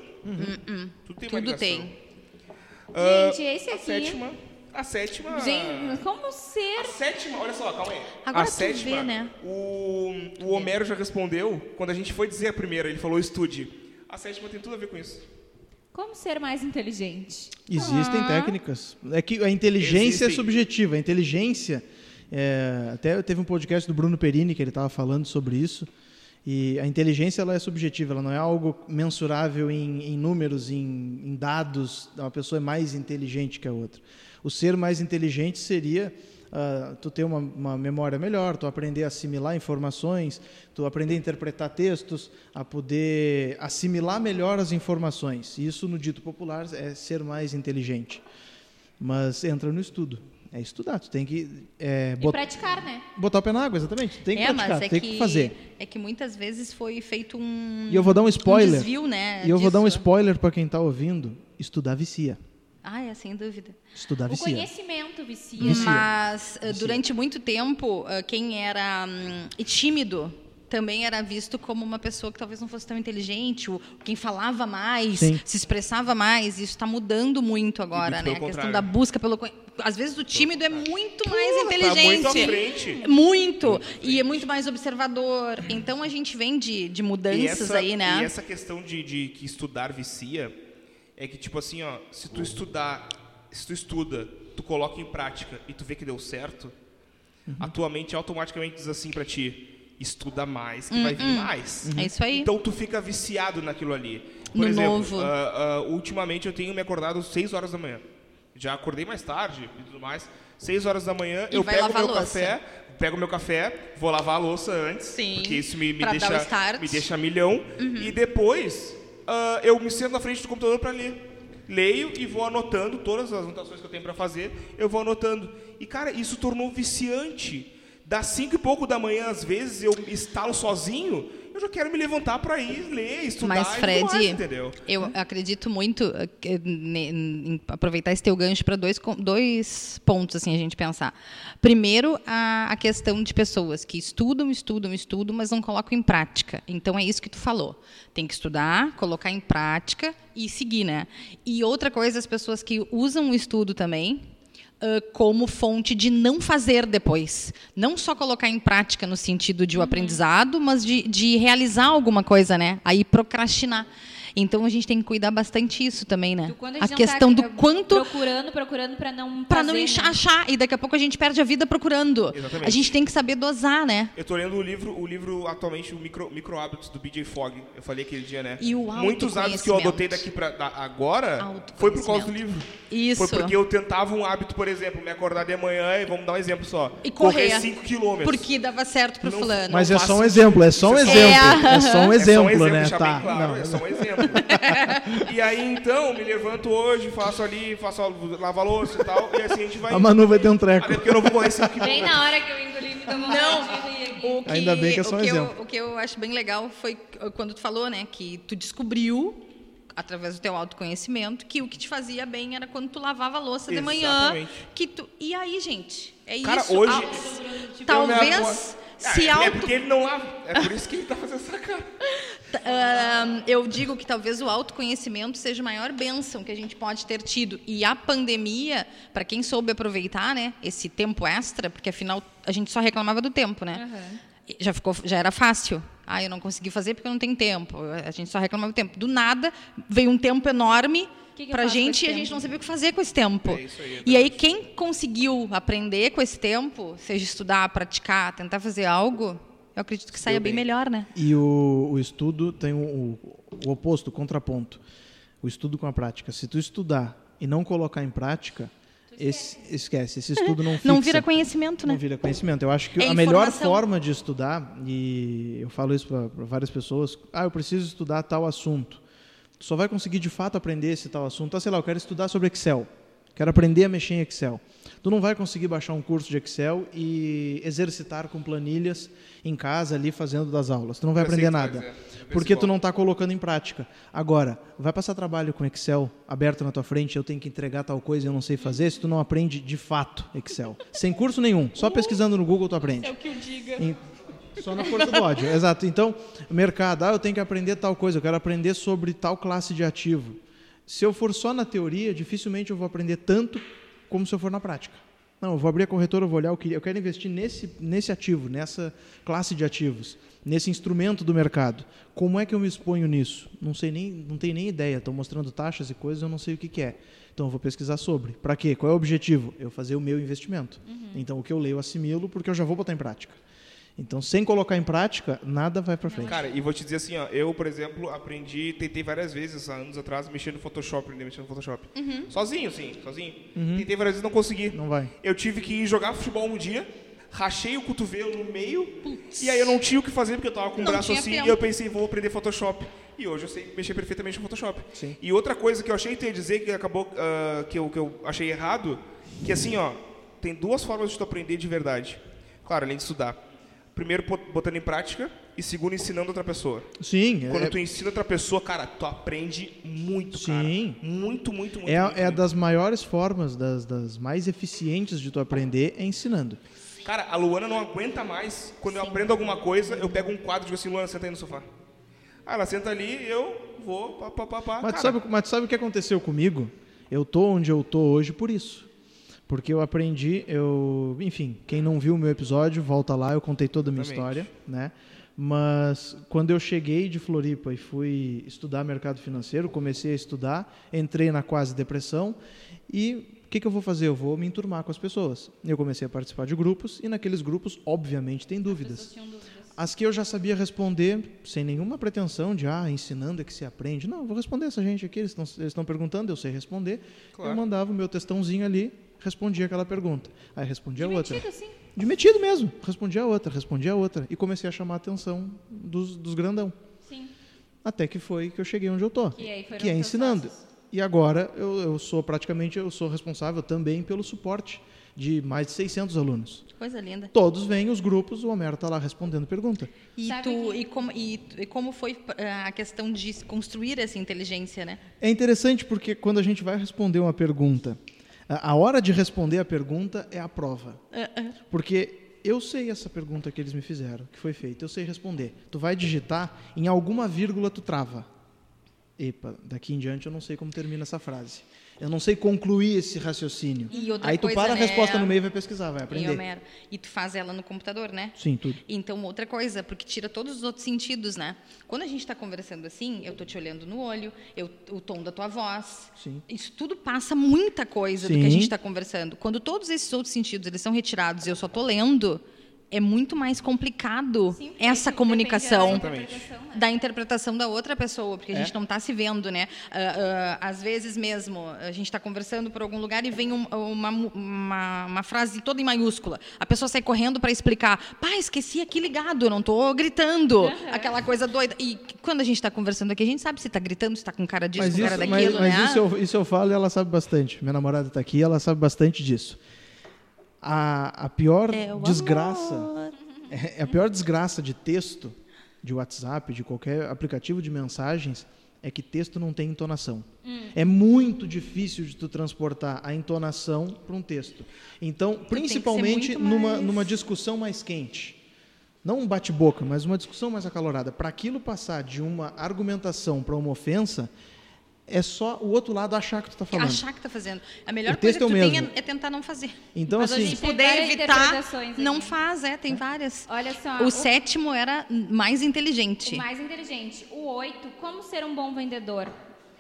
Tudo tem uma Tudo ligação. tem. Ah, Gente, esse a aqui- sétima. A sétima. Gente, como ser... A sétima, olha só, calma aí. Agora a sétima, vê, né? o, o Homero já respondeu quando a gente foi dizer a primeira, ele falou estude. A sétima tem tudo a ver com isso. Como ser mais inteligente? Existem técnicas. É que a inteligência é Existem. subjetiva. A inteligência. é, até teve um podcast do Bruno Perini que ele estava falando sobre isso. E a inteligência ela é subjetiva, ela não é algo mensurável em, em números, em, em dados. Uma pessoa é mais inteligente que a outra. O ser mais inteligente seria ah, tu ter uma, uma memória melhor, tu aprender a assimilar informações, tu aprender a interpretar textos, a poder assimilar melhor as informações. Isso, no dito popular, é ser mais inteligente. Mas entra no estudo. É estudar, tu tem que é, E bot- praticar, né? botar o pé na água, exatamente. Tu tem que é, praticar, mas é tem que, que fazer. É que muitas vezes foi feito um. E eu vou dar um spoiler. desvio, né? E eu vou dar um disso. spoiler para quem está ouvindo. Estudar vicia. Ah, é, sem dúvida. Estudar O vicia. conhecimento vicia. Vicia. Mas uh, durante muito tempo, uh, quem era hum, tímido também era visto como uma pessoa que talvez não fosse tão inteligente, ou quem falava mais, Sim. se expressava mais. Isso está mudando muito agora, né? A questão da busca pelo conhe- às vezes o tímido é muito mais tá inteligente. muito à frente. Muito. E é muito mais observador. Então a gente vem de, de mudanças essa, aí, né? E essa questão de, de que estudar vicia é que, tipo assim, ó, se tu estudar, se tu estuda, tu coloca em prática e tu vê que deu certo, Uhum. a tua mente automaticamente diz assim pra ti, estuda mais que vai vir mais. É isso aí. Então tu fica viciado naquilo ali. Por No exemplo, ah, ah, ultimamente eu tenho me acordado 6 horas da manhã. Já acordei mais tarde e tudo mais. 6 horas da manhã, E eu pego meu café, pego meu café, vou lavar a louça antes, Sim, porque isso me, me deixa. Uhum. me deixa milhão. E depois ah, eu me sento na frente do computador para ler. Leio e vou anotando todas as anotações que eu tenho para fazer, eu vou anotando. E cara, isso tornou viciante. Das cinco e pouco da manhã, às vezes, eu instalo sozinho, eu já quero me levantar para ir ler, estudar Mas, Fred, mais, entendeu? eu acredito muito eh, em aproveitar esse teu gancho para dois, dois pontos assim a gente pensar. Primeiro, a, a questão de pessoas que estudam, estudam, estudam, mas não colocam em prática. Então é isso que tu falou. Tem que estudar, colocar em prática e seguir, né? E outra coisa, as pessoas que usam o estudo também ah, como fonte de não fazer depois. Não só colocar em prática no sentido de o aprendizado, mas de, de realizar alguma coisa, né? Aí procrastinar. Então a gente tem que cuidar bastante isso também, né? A a não questão tá, do quanto Procurando, procurando pra não para não encha- né? achar e daqui a pouco a gente perde a vida procurando. Exatamente. A gente tem que saber dosar, né? Eu tô lendo o livro, o livro atualmente, o Micro, micro Hábitos, do BJ Fogg. Eu falei aquele dia, né? E o Muitos hábitos que eu adotei daqui pra da- agora foi por causa do livro. Isso. Foi porque eu tentava um hábito, por exemplo, me acordar de manhã e vamos dar um exemplo só. E correr. 5 quilômetros. Porque dava certo pro Não- fulano. Mas é só um exemplo, é só um exemplo. é- É só um É só exemplo, um exemplo, né? Tá. claro, não. é só um exemplo. e aí, então, me levanto hoje, faço ali, faço a louça e tal, e assim a gente vai... A Manu vai ter um treco. Até porque eu não vou correr 5 Bem na hora que eu engoli, me vontade Não. O que, Ainda bem que é só um que exemplo. Eu, o que eu acho bem legal foi quando tu falou, né, que tu descobriu através do teu autoconhecimento que o que te fazia bem era quando tu lavava a louça de manhã, Exatamente. que tu E aí, gente, é Cara, isso. hoje- Al- talvez se Ah, é, é auto porque ele não lava. É por isso que ele tá fazendo essa cara. Eu digo que talvez o autoconhecimento seja a maior bênção que a gente pode ter tido. E a pandemia, para quem soube aproveitar, né, esse tempo extra, porque afinal a gente só reclamava do tempo, né? Aham. Já ficou, já era fácil. Ah, eu não consegui fazer porque eu não tenho tempo. A gente só reclamava do tempo. Do nada veio um tempo enorme faço com gente e a gente não sabia o que fazer com esse tempo. É aí, é e aí quem conseguiu aprender com esse tempo, seja estudar, praticar, tentar fazer algo, eu acredito que saia bem bem. melhor, né? E o, o estudo tem o, o- oposto, o contraponto. O estudo com a prática. Se tu estudar e não colocar em prática, esse, esquece. Esse estudo não fixa. Não vira conhecimento, né? Não vira conhecimento. Eu acho que É a melhor informação. forma de estudar, e eu falo isso para várias pessoas, ah, eu preciso estudar tal assunto. Tu só vai conseguir de fato aprender esse tal assunto. Ah, sei lá, eu quero estudar sobre Excel. Quero aprender a mexer em Excel. Tu não vai conseguir baixar um curso de Excel e exercitar com planilhas em casa ali fazendo das aulas. Tu não vai Eu aprender vai nada. Porque tu não está colocando em prática. Agora, vai passar trabalho com Excel aberto na tua frente, eu tenho que entregar tal coisa e eu não sei fazer, se tu não aprende de fato Excel. Sem curso nenhum, só pesquisando no Google tu aprende. É o que eu diga. Em- Só na força do ódio, exato. Então, mercado, ah, eu tenho que aprender tal coisa, eu quero aprender sobre tal classe de ativo. Se eu for só na teoria, dificilmente eu vou aprender tanto como se eu for na prática. Não, eu vou abrir a corretora, eu vou olhar o que eu quero investir nesse, nesse ativo, nessa classe de ativos, nesse instrumento do mercado. Como é que eu me exponho nisso? Não sei nem, não tenho nem ideia. Estão mostrando taxas e coisas, eu não sei o que, que é. Então eu vou pesquisar sobre. Para quê? Qual é o objetivo? Eu fazer o meu investimento. Então o que eu leio eu assimilo porque eu já vou botar em prática. Então, sem colocar em prática, nada vai para frente. Cara, e vou te dizer assim, ó, eu, por exemplo, aprendi, tentei várias vezes, há anos atrás, mexer no Photoshop, mexer no Photoshop. Sozinho, sim, sozinho. Tentei várias vezes, não consegui. Não vai. Eu tive que ir jogar futebol um dia, rachei o cotovelo no meio, e aí eu não tinha o que fazer, porque eu tava com o Não braço assim, tempo. e eu pensei, vou aprender Photoshop. E hoje eu sei mexer perfeitamente no Photoshop. Sim. E outra coisa que eu achei ia dizer, que acabou, ah, que, eu, que eu achei errado, que assim, ó, tem duas formas de tu aprender de verdade. Claro, além de estudar. Primeiro, bot- botando em prática, e segundo, ensinando outra pessoa. Sim, Quando é, tu ensina outra pessoa, cara, tu aprende muito, cara. Sim. Muito, muito, muito. é, muito, é muito. das maiores formas, das, das mais eficientes de tu aprender é ensinando. Cara, a Luana não aguenta mais. Quando eu aprendo alguma coisa, eu pego um quadro e digo assim, Luana, senta aí no sofá. Ah, ela senta ali, eu vou, pá, pá, pá, pá. Mas, tu Cara, sabe, mas tu sabe o que aconteceu comigo? Eu tô onde eu tô hoje por isso. Porque eu aprendi, eu, enfim, quem não viu o meu episódio, volta lá, eu contei toda a minha Exatamente. história, né? Mas quando eu cheguei de Floripa e fui estudar mercado financeiro, comecei a estudar, entrei na quase depressão e o que, que eu vou fazer? Eu vou me enturmar com as pessoas. Eu comecei a participar de grupos e naqueles grupos, obviamente, tem dúvidas. As que eu já sabia responder sem nenhuma pretensão de, ah, ensinando é que se aprende. Não, eu vou responder essa gente aqui, eles estão eles estão perguntando, eu sei responder. Claro. Eu mandava o meu textãozinho ali, respondia aquela pergunta. Aí respondia outra. Divertido, assim. De metido mesmo. Respondia a outra, respondia a outra. E comecei a chamar a atenção dos, dos grandão. Sim. Até que foi que eu cheguei onde eu tô. E aí foram que é ensinando. sócios. E agora eu, eu sou praticamente, eu sou responsável também pelo suporte de mais de 600 alunos. Coisa linda. Todos vêm os grupos, o Homero está lá respondendo pergunta. E, Sabe tu, que- e, como, e, e como foi ah, a questão de se construir essa inteligência, né? É interessante porque quando a gente vai responder uma pergunta, a hora de responder a pergunta é a prova. Porque eu sei essa pergunta que eles me fizeram, que foi feita, eu sei responder. Tu vai digitar, em alguma vírgula tu trava. epa, daqui em diante eu não sei como termina essa frase. Eu não sei concluir esse raciocínio. E Aí tu coisa, para a né? resposta no meio e vai pesquisar, vai E, aprender. Homero, e tu faz ela no computador, né? Sim, tudo. Então, outra coisa, porque tira todos os outros sentidos, né? Quando a gente está conversando assim, eu tô te olhando no olho, eu, o tom da tua voz. Sim. Isso tudo passa muita coisa do que a Sim. gente está conversando. Quando todos esses outros sentidos eles são retirados e eu só tô lendo, é muito mais complicado Sim, essa comunicação depende da interpretação, né? da interpretação da outra pessoa, porque a É. gente não está se vendo, né? Ah, ah, às vezes mesmo, a gente está conversando por algum lugar e vem um- uma, uma, uma frase toda em maiúscula. A pessoa sai correndo para explicar, pá, esqueci aqui ligado, não estou gritando. Aquela coisa doida. E quando a gente está conversando aqui, a gente sabe se está gritando, se está com cara disso, Mas, com isso, cara mas, daquilo, mas né? isso, eu, isso eu falo e ela sabe bastante. Minha namorada está aqui ela sabe bastante disso. A, a pior É desgraça, amor. é, a pior desgraça de texto, de WhatsApp, de qualquer aplicativo de mensagens, é que texto não tem entonação. É muito difícil de tu transportar a entonação para um texto. Então, principalmente muito numa, mais- numa discussão mais quente. Não um bate-boca, mas uma discussão mais acalorada. Para aquilo passar de uma argumentação para uma ofensa, é só o outro lado achar que tu está falando. Achar que está fazendo. A melhor coisa que é tu o tem é, é tentar não fazer. Então, Mas a assim, gente Se puder evitar, não aqui. faz, é, tem várias. Olha só. O o- sétimo era mais inteligente. O mais inteligente. O 8, como ser um bom vendedor?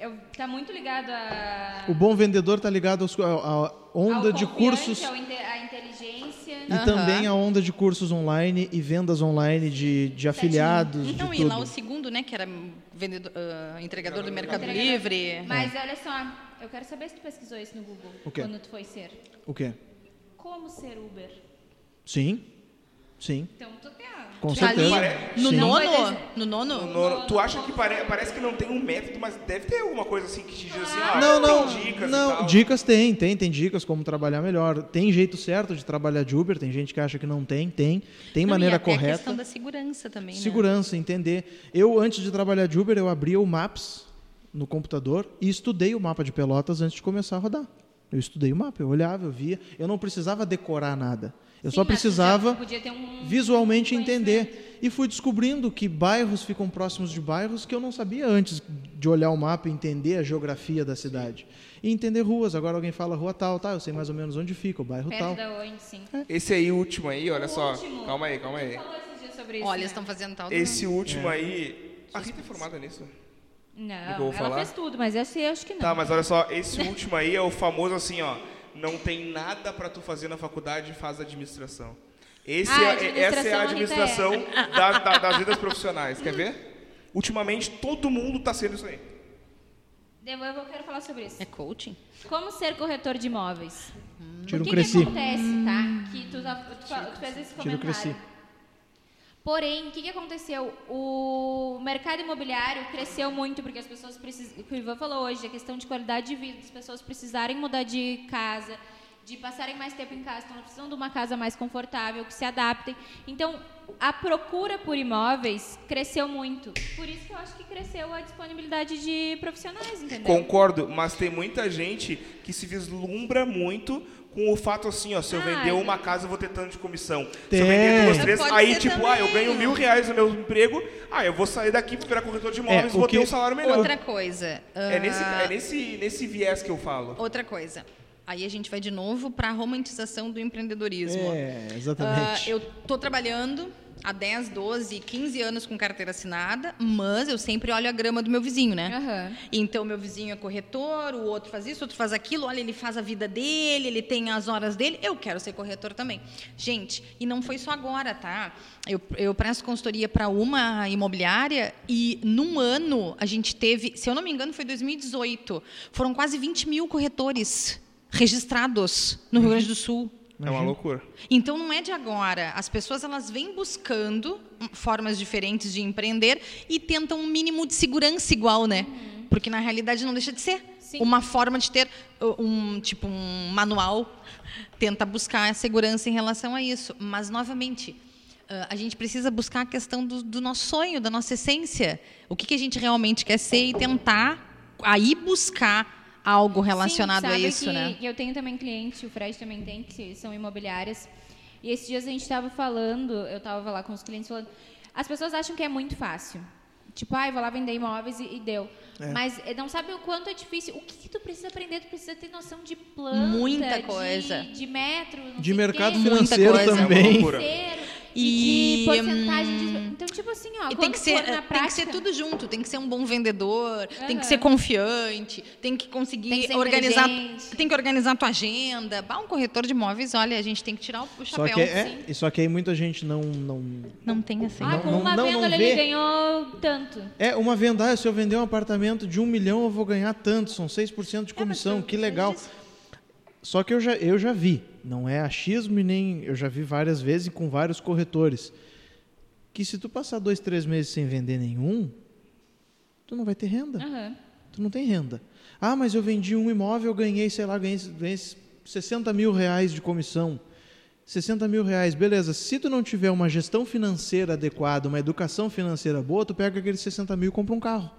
Eu, tá muito ligado a. o bom vendedor está ligado aos- à à onda ao de cursos ao inte- à inteligência. e Aham. também a onda de cursos online e vendas online de, de afiliados, de Não, e tudo. lá o segundo, né, que era vendedor, ah, entregador do Mercado Entregador. Livre. Mas olha só, eu quero saber se tu pesquisou isso no Google. O quê? Quando tu foi ser. O quê? Como ser Uber? Sim, sim, Então, tu tem a... com Ali, certeza. no Sim. Não nono, no nono, No- no- tu acha que pare- parece que não tem um método, mas deve ter alguma coisa assim que te diz assim, ah, Não, não, tem dicas e não. tal. Dicas tem, tem, tem dicas como trabalhar melhor. Tem jeito certo de trabalhar de Uber, tem gente que acha que não tem, tem. Tem Não, maneira e até a correta. questão da segurança também, né? Segurança, entender. Eu, antes de trabalhar de Uber, eu abria o Maps no computador e estudei o mapa de Pelotas antes de começar a rodar. Eu estudei o mapa, eu olhava, eu via. Eu não precisava decorar nada. Eu Sim, só precisava podia ter um visualmente entender. E fui descobrindo que bairros ficam próximos de bairros que eu não sabia antes de olhar o mapa e entender a geografia da cidade. E entender ruas. Agora alguém fala rua tal, tá, eu sei mais ou menos onde fica, o bairro Perto tal. da onde, sim. Esse aí, último aí, olha O só. último. Calma aí, calma aí. Tu falou esses dias sobre isso, Olha, né? eles estão fazendo tal. Esse último aí. A Rita é formada nisso. Não, que eu vou ela falar? fez tudo, mas esse eu acho que não. Tá, mas olha só, esse último aí é o famoso assim, ó. Não tem nada pra tu fazer na faculdade, faz administração. Esse Ah, é- essa é a administração, administração da- da- das vidas profissionais. Quer ver? Ultimamente, todo mundo tá sendo isso aí. Eu, eu quero falar sobre isso. É coaching? Como ser corretor de imóveis? Tira o um que, cresci. que acontece, tá? Que tu, tu, tu fez esse Tira o cresci. Porém, o que, que aconteceu? O mercado imobiliário cresceu muito porque as pessoas precisam. O que o Ivan falou hoje, a questão de qualidade de vida, as pessoas precisarem mudar de casa, de passarem mais tempo em casa, elas precisam de uma casa mais confortável, que se adaptem. Então, a procura por imóveis cresceu muito. Por isso que eu acho que cresceu a disponibilidade de profissionais, entendeu? Concordo, mas tem muita gente que se vislumbra muito com o fato assim, ó, se eu Ah, vender eu- uma casa, eu vou ter tanto de comissão. Se eu vender duas, três, Pode aí ser tipo, ah, eu também. ganho mil reais no meu emprego, ah, eu vou sair daqui, vou virar corretor de imóveis, É, o vou que- ter um salário melhor. Outra coisa. É ah, nesse, é nesse, nesse viés que eu falo. Outra coisa. Aí a gente vai de novo para a romantização do empreendedorismo. É, Ah, exatamente. eu tô trabalhando há 10, 12, 15 anos com carteira assinada, mas eu sempre olho a grama do meu vizinho, né? Aham. Então, meu vizinho é corretor, o outro faz isso, o outro faz aquilo. Olha, ele faz a vida dele, ele tem as horas dele. Eu quero ser corretor também. Gente, e não foi só agora, tá? Eu, eu presto consultoria para uma imobiliária e, num ano, a gente teve, se eu não me engano, foi 2018, foram quase 20 mil corretores registrados no Rio Grande do Sul. É uma loucura. Então não é de agora. As pessoas elas vêm buscando formas diferentes de empreender e tentam um mínimo de segurança igual, né? Porque na realidade não deixa de ser Sim. uma forma de ter uh, um tipo um manual tenta buscar a segurança em relação a isso. Mas novamente uh, a gente precisa buscar a questão do, do nosso sonho, da nossa essência, o que, que a gente realmente quer ser e tentar aí buscar algo relacionado Sim, a sabe isso, que né? Eu tenho também cliente, o Fred também tem, que são imobiliárias. E esses dias a gente estava falando, eu estava lá com os clientes falando, as pessoas acham que é muito fácil. Tipo, ai, vou lá vender imóveis e, e deu. É. Mas eh, não sabe o quanto é difícil. O que, que tu precisa aprender? Tu precisa ter noção de planta, Muita de- coisa. de, metro, não De sei o mercado Muita financeiro coisa. É E, e, de porcentagem de... hum, Então, tipo assim, ó, E quando tem que, ser, for na tem que ser tudo junto, tem que ser um bom vendedor, tem que ser confiante, tem que conseguir Tem que ser organizar, tem que organizar a tua agenda. Bah, um corretor de imóveis, olha, a gente tem que tirar o o Só chapéu. que, é, e só que aí muita gente não, não. Não tem assim. Ah, Não- com não- uma não- venda não ele vê. ganhou tanto. É, uma venda, ah, se eu vender um apartamento de um milhão, eu vou ganhar tanto, são 6% de comissão, que legal. Só que eu já, eu já vi, não é achismo e nem. Eu já vi várias vezes com vários corretores. Que se tu passar dois, três meses sem vender nenhum, tu não vai ter renda. Aham. Tu não tem renda. Ah, mas eu vendi um imóvel, eu ganhei, sei lá, ganhei, ganhei 60 mil reais de comissão. 60 mil reais, beleza. Se tu não tiver uma gestão financeira adequada, uma educação financeira boa, tu pega aqueles 60 mil e compra um carro.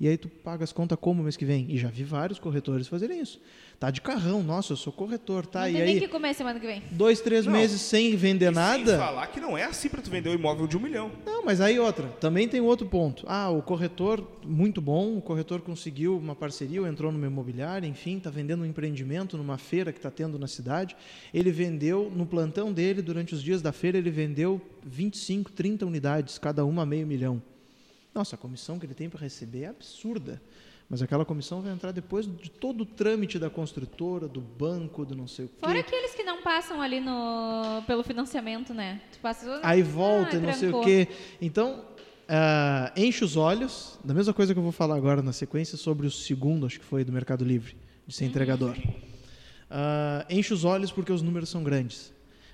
E aí tu paga as contas como mês que vem? E já vi vários corretores fazerem isso. Tá de carrão, nossa, eu sou corretor, tá? não e tem aí, nem que comer semana que vem. dois, três Não. meses sem vender E nada. Sem falar que não é assim pra tu vender um imóvel de um milhão. Não, mas aí outra. Também tem outro ponto. Ah, o corretor, muito bom, o corretor conseguiu uma parceria, ou entrou numa imobiliária, enfim, está vendendo um empreendimento numa feira que está tendo na cidade. Ele vendeu, no plantão dele, durante os dias da feira, ele vendeu 25, 30 unidades, cada uma meio milhão. Nossa, a comissão que ele tem para receber é absurda. Mas aquela comissão vai entrar depois de todo o trâmite da construtora, do banco, do não sei o quê. Fora aqueles que não passam ali no, pelo financiamento, né? Tu passa... aí volta Ah, e não sei o quê. Então, ah, enche os olhos, da mesma coisa que eu vou falar agora na sequência sobre o segundo, acho que foi do Mercado Livre, de ser entregador. Ah, enche os olhos porque os números são grandes,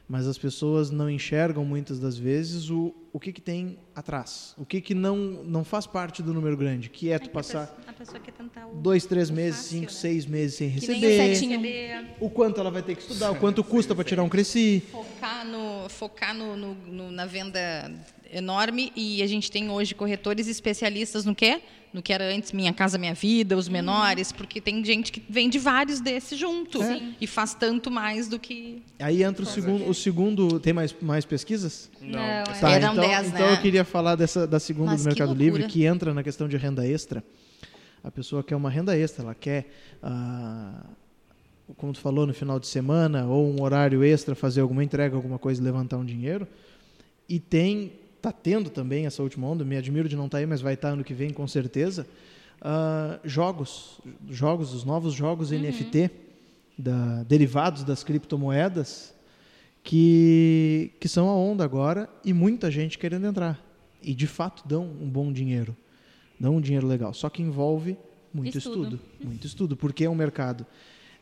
mas as pessoas não enxergam muitas das vezes o, o que, que tem atrás, o que, que não, não faz parte do número grande, que é tu passar A pessoa quer tentar o dois, três o meses, fácil, cinco, né? seis meses sem Que nem o receber, setinho. o quanto ela vai ter que estudar, o quanto custa para tirar um cresci. Focar, no, focar no, no- no- na venda enorme e a gente tem hoje corretores especialistas no quê? No que era antes Minha Casa Minha Vida, os menores, porque tem gente que vende vários desses junto e faz tanto mais do que... Aí entra o segundo, o segundo. Tem mais, mais pesquisas? Não, é é. Tá, Eram então, 10, então né? eu queria falar dessa, da segunda Mas do Mercado. Livre, que entra na questão de renda extra. A pessoa quer uma renda extra, ela quer, ah, como tu falou, no final de semana, ou um horário extra, fazer alguma entrega, alguma coisa levantar um dinheiro. E tem, tá tendo também essa última onda, me admiro de não estar aí, mas vai estar ano que vem com certeza. ah, jogos, jogos, os novos jogos NFT, da, derivados das criptomoedas, que, que são a onda agora e muita gente querendo entrar. E de fato dão um bom dinheiro. Dão um dinheiro legal. Só que envolve muito Estudo. estudo. Muito estudo, porque é um mercado.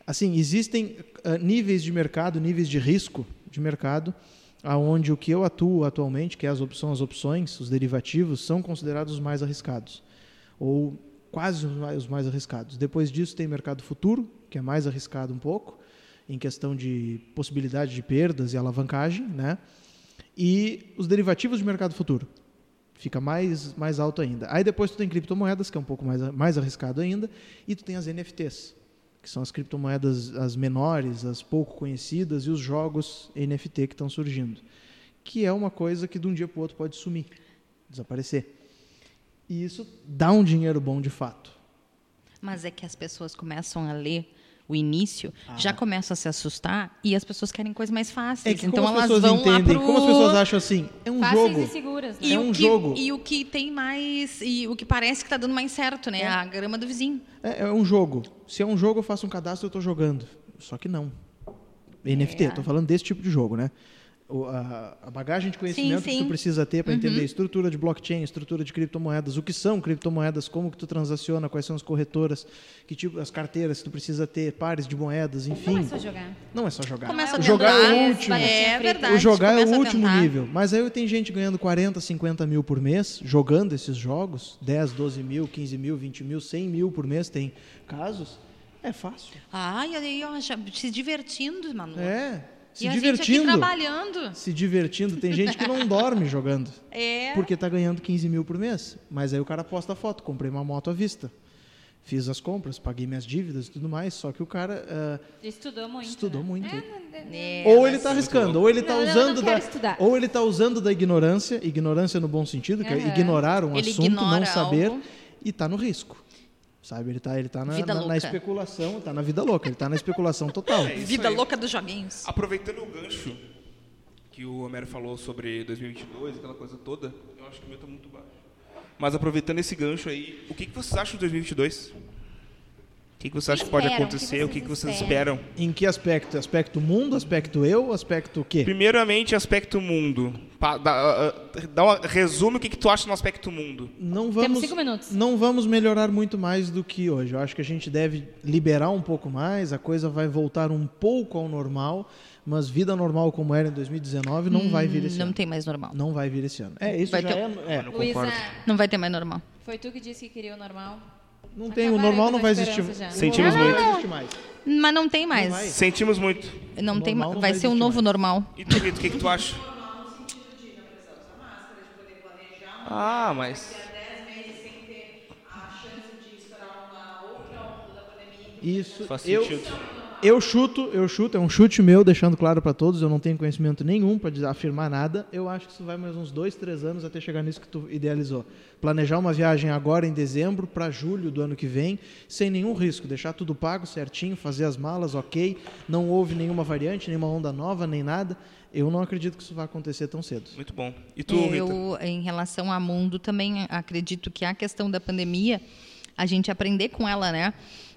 Assim, existem ah, níveis de mercado, níveis de risco de mercado, aonde o que eu atuo atualmente, que é as opções, as opções, os derivativos, são considerados os mais arriscados. Ou quase os mais, os mais arriscados. Depois disso tem mercado futuro, que é mais arriscado um pouco, em questão de possibilidade de perdas e alavancagem, né? E os derivativos de mercado futuro. Fica mais, mais alto ainda. Aí depois tu tem criptomoedas, que é um pouco mais, mais arriscado ainda, e tu tem as NFTs, que são as criptomoedas as menores, as pouco conhecidas, e os jogos NFT que estão surgindo. Que é uma coisa que de um dia para o outro pode sumir, desaparecer. E isso dá um dinheiro bom de fato. Mas é que as pessoas começam a ler o início, já começam a se assustar e as pessoas querem coisas mais fáceis. É que então elas vão lá entendem, pro... como as pessoas acham assim, é um Fáceis jogo. e seguras, né? E É o um que, jogo. E o que tem mais. E o que parece que está dando mais certo, né? A grama do vizinho. É, é um jogo. Se é um jogo, eu faço um cadastro, eu estou jogando. Só que não. NFT, É. estou falando desse tipo de jogo, né? O- a, a bagagem de conhecimento Sim, que tu sim. precisa ter para entender estrutura de blockchain, estrutura de criptomoedas, o que são criptomoedas, como que tu transaciona, quais são as corretoras, que tipo as carteiras que tu precisa ter, pares de moedas, enfim. Não é só jogar. Não é só jogar. Começa o jogar é o último. É verdade. O jogar é o último nível. Mas aí tem gente ganhando 40, 50 mil por mês, jogando esses jogos, 10, 12 mil, 15 mil, 20 mil, 100 mil por mês, tem casos. É fácil. Ai, aí, ó, já se divertindo, Manu. É. Se e a gente divertindo. aqui trabalhando. Se divertindo. Tem gente que não dorme jogando. É. Porque tá ganhando 15 mil por mês. Mas aí o cara posta a foto. Comprei uma moto à vista. Fiz as compras, paguei minhas dívidas e tudo mais, só que o cara ah, Estudou muito. estudou né? muito. É, não- É, ou ele está arriscando, ou ele está Não, não, usando não da, estudar. ou ele tá usando da ignorância, ignorância no bom sentido, que é ignorar um Ele assunto, não saber algo. e está no risco. Sabe, ele está ele tá na, na- na especulação, está na vida louca, ele está na especulação total. É Vida aí. louca dos joguinhos. Aproveitando o gancho que o Homero falou sobre 2022, aquela coisa toda, eu acho que o meu tá muito baixo. Mas aproveitando esse gancho aí, o que, que vocês acham de 2022? O que, que você acha que pode? O que acontecer? O que, que vocês esperam? Em que aspecto? Aspecto mundo, aspecto eu, aspecto o quê? Primeiramente, aspecto mundo. Pa- dá, ah, ah, dá uma, resume o que, que tu acha no aspecto mundo. Não vamos, cinco minutos. não vamos melhorar muito mais do que hoje. Eu acho que a gente deve liberar um pouco mais, a coisa vai voltar um pouco ao normal, mas vida normal como era em 2019 não vai vir esse Não ano. tem mais normal. Não vai vir esse ano. É, isso Vai já ter- é, é. Luísa. Não vai ter mais normal. foi tu que disse que queria o normal? Não tem, o normal não vai existir. já. Sentimos muito. Não vai existir mais. Mas não tem mais. vai. Sentimos muito. Não tem Normal ma- não vai vai ser um existir novo mais. normal. E tu, Rito, o que, que tu acha? Ah, mas. Isso. Faz eu, sentido. Eu chuto, eu chuto, é um chute meu, deixando claro para todos, eu não tenho conhecimento nenhum para afirmar nada. Eu acho que isso vai mais uns dois, três anos até chegar nisso que tu idealizou. Planejar uma viagem agora em dezembro para julho do ano que vem, sem nenhum risco, deixar tudo pago certinho, fazer as malas, ok. Não houve nenhuma variante, nenhuma onda nova, nem nada. Eu não acredito que isso vai acontecer tão cedo. Muito bom. E tu, Rita? Eu, em relação ao mundo, também acredito que a questão da pandemia, a gente aprender com ela, né?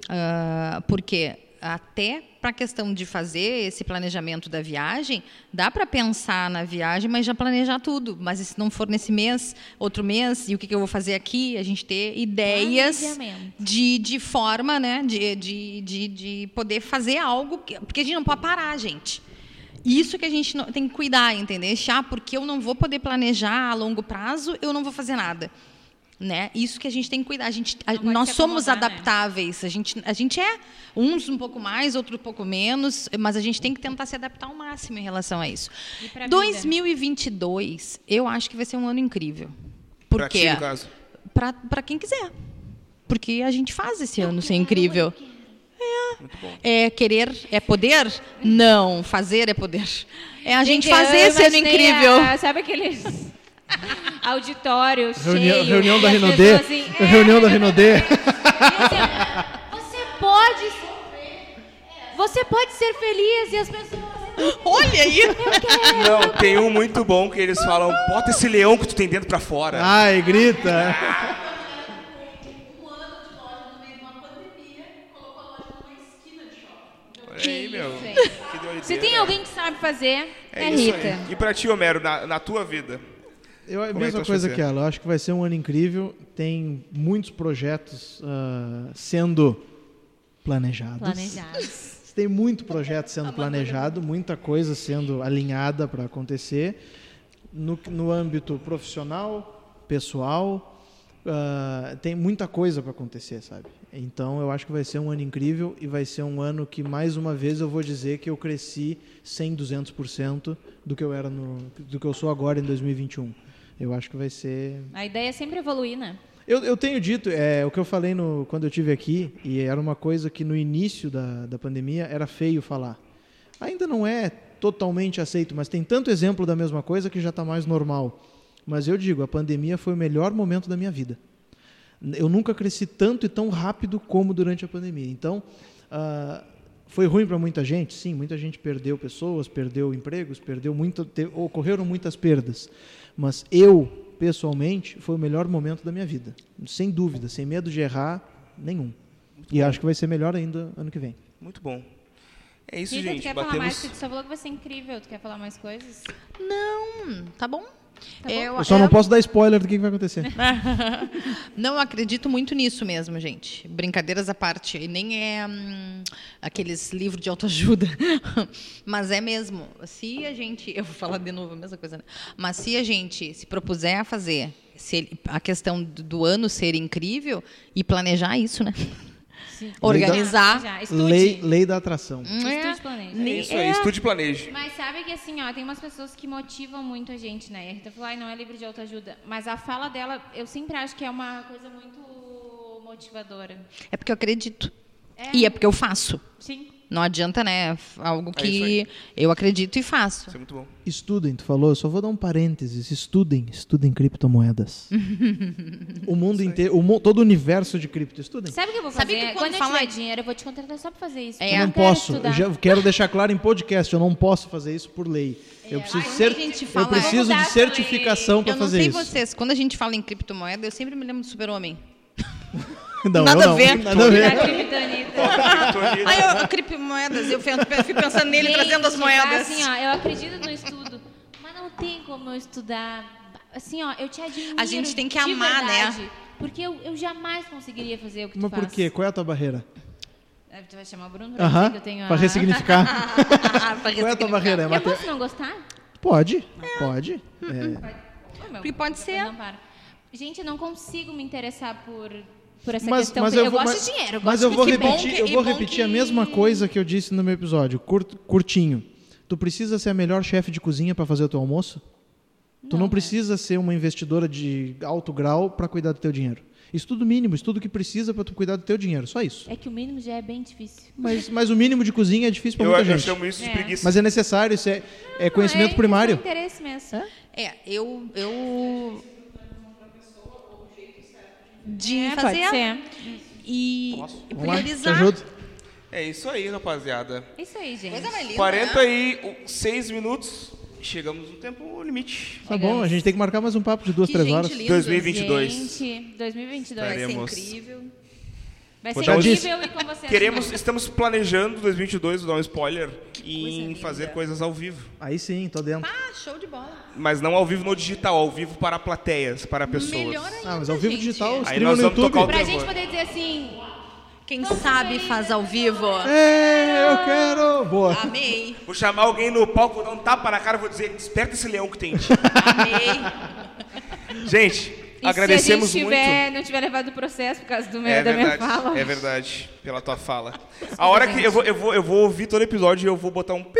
Ah, porque até para a questão de fazer esse planejamento da viagem, dá para pensar na viagem, mas já planejar tudo. Mas se não for nesse mês, outro mês, e o que, que eu vou fazer aqui? A gente ter ideias de, de forma, né? De, de, de, de poder fazer algo, que- porque a gente não pode parar, gente. Isso que a gente tem que cuidar, entender? Ah, porque eu não vou poder planejar a longo prazo, eu não vou fazer nada. Né? Isso que a gente tem que cuidar. A gente, a- nós somos né? adaptáveis. A, gente, a gente é uns um pouco mais, outro um pouco menos, mas a gente tem que tentar se adaptar ao máximo em relação a isso. E pra vida? 2022, eu acho que vai ser um ano incrível. Por Pra quê? ti, no caso. Para quem quiser. Porque a gente faz esse ano ser incrível. Muito bom. É querer é poder? Não, fazer é poder. É a gente, eu fazer esse ano imaginei incrível. a- sabe aqueles auditório Reunião, cheio? reunião da pessoas assim, é, Reunião da Rinodê. Você pode Você pode ser feliz e as pessoas Olha aí. Não, tem um muito bom que eles falam, bota esse leão que tu tem dentro pra fora. Ai, grita. Olha aí, meu. Que doideira. Se tem alguém que sabe fazer, é, É isso Rita. aí. E pra ti, Homero, na, na tua vida? Eu, a Como é que tu mesma acha coisa que é? ela. Eu acho que vai ser um ano incrível. Tem muitos projetos ah, sendo planejados. Planejados. Tem muito projeto sendo planejado, muita coisa sendo alinhada para acontecer. No, no âmbito profissional, pessoal, ah, tem muita coisa para acontecer, sabe? Então eu acho que vai ser um ano incrível e vai ser um ano que, mais uma vez, eu vou dizer que eu cresci 100, 200% do que eu era no, do que eu sou agora em 2021. Eu acho que vai ser A ideia é sempre evoluir, né? eu, eu tenho dito, é o que eu falei no, quando eu tive aqui, e era uma coisa que no início da, da pandemia era feio falar. Ainda não é totalmente aceito, mas tem tanto exemplo da mesma coisa que já está mais normal. Mas eu digo, a pandemia foi o melhor momento da minha vida. Eu nunca cresci tanto e tão rápido como durante a pandemia. Então, ah, foi ruim para muita gente? Sim, muita gente perdeu pessoas, perdeu empregos, perdeu muito, te- ocorreram muitas perdas. Mas eu, pessoalmente, foi o melhor momento da minha vida. Sem dúvida, sem medo de errar nenhum. E acho que vai ser melhor ainda ano que vem. Muito bom. É isso, Rita, tu gente. quer falar Batemos. mais? Tu só falou que vai ser incrível. Tu quer falar mais coisas? Não, tá bom. Eu, Eu só não eu- posso dar spoiler do que vai acontecer. Não, eu acredito muito nisso mesmo, gente. Brincadeiras à parte. E nem é hum, aqueles livros de autoajuda. Mas é mesmo. Se a gente. Eu vou falar de novo a mesma coisa, né? Mas se a gente se propuser a fazer se ele- a questão do, do ano ser incrível e planejar isso, né? Sim. Organizar. Já, estude. Lei, lei da atração. Estude, planeje. É Nem- isso aí, estude e planeje. Mas sabe que assim, ó, tem umas pessoas que motivam muito a gente, né? A Rita falou, ai, não é livro de autoajuda. Mas a fala dela, eu sempre acho que é uma coisa muito motivadora. É porque eu acredito. É. E é porque eu faço. Sim. Não adianta, né? Algo É isso que eu acredito e faço. Isso é muito bom. Estudem, tu falou, eu só vou dar um parênteses. Estudem, estudem criptomoedas. o mundo inteiro, o todo o universo de cripto, estudem. Sabe o que eu vou Sabe fazer? que quando quando eu fala- tiver dinheiro, eu vou te contratar só pra fazer isso. É. Eu não quero posso, eu estudar. já quero deixar claro em podcast, eu não posso fazer isso por lei. Eu preciso, Quando cer- eu preciso de certificação para Eu não fazer sei isso. vocês, quando a gente fala em criptomoeda, eu sempre me lembro do super-homem. Não, Nada eu a ver. Nada a ver. Aí eu, criptomoedas, eu fico pensando nele trazendo as Gente, moedas. Assim, ó, eu acredito no estudo, mas não tem como eu estudar. Assim, ó, eu te admiro. A gente tem que amar, né? verdade, Porque eu, eu jamais conseguiria fazer o que Mas tu por faz. quê? Qual é a tua barreira? É, Tu vai chamar o Bruno pra que eu tenho a... para ressignificar. Pra Qual é a tua barreira? É Eu posso não gostar? Pode, pode. É, Ô, meu, E pode ser. não para. Gente, eu não consigo me interessar por, por essa Mas, questão. mas eu, eu vou, gosto mas, de dinheiro, eu mas gosto eu vou repetir, que- eu vou repetir a que- mesma coisa que eu disse no meu episódio, curt- curtinho. Tu precisa ser a melhor chefe de cozinha para fazer o teu almoço? tu não né? precisa ser uma investidora de alto grau para cuidar do teu dinheiro. Estudo mínimo, estudo que precisa para tu cuidar do teu dinheiro, só isso. É que o mínimo já é bem difícil. Mas, mas o mínimo de cozinha é difícil para Eu, muita eu gente. chamo isso de É. preguiça. Mas é necessário, isso é, é conhecimento Não, é primário. interesse mesmo. É, eu. eu... De É, fazer pode ser. e, te priorizar. É isso aí, rapaziada. Isso aí, gente. Coisa mais linda. né? 46 minutos. Chegamos no tempo limite. Tá bom, a gente tem que marcar mais um papo de duas, Que três gente horas. linda. 2022. Gente, 2022. Vai ser Faremos. incrível. Vai ser incrível e com vocês. Queremos, estamos planejando 2022, vou dar um spoiler, Coisa em linda. fazer coisas ao vivo. Aí sim, tô dentro. Ah, show de bola. Mas não ao vivo no digital, ao vivo para plateias, para pessoas. Melhor ainda. Ah, mas ao vivo gente. digital, Aí nós no vamos YouTube. tocar o Pra terror. gente poder dizer assim, Quem sabe faz ao vivo. É, eu quero! Boa. Amei. Vou chamar alguém no palco, vou dar um tapa na cara e vou dizer, desperta esse leão que tem em ti. Amei. Gente, e agradecemos se a gente muito. tiver, não tiver levado o processo por causa do meu, É da minha verdade, fala. é verdade, pela tua fala. A hora que eu vou, eu vou, eu vou ouvir todo episódio e eu vou botar um pi.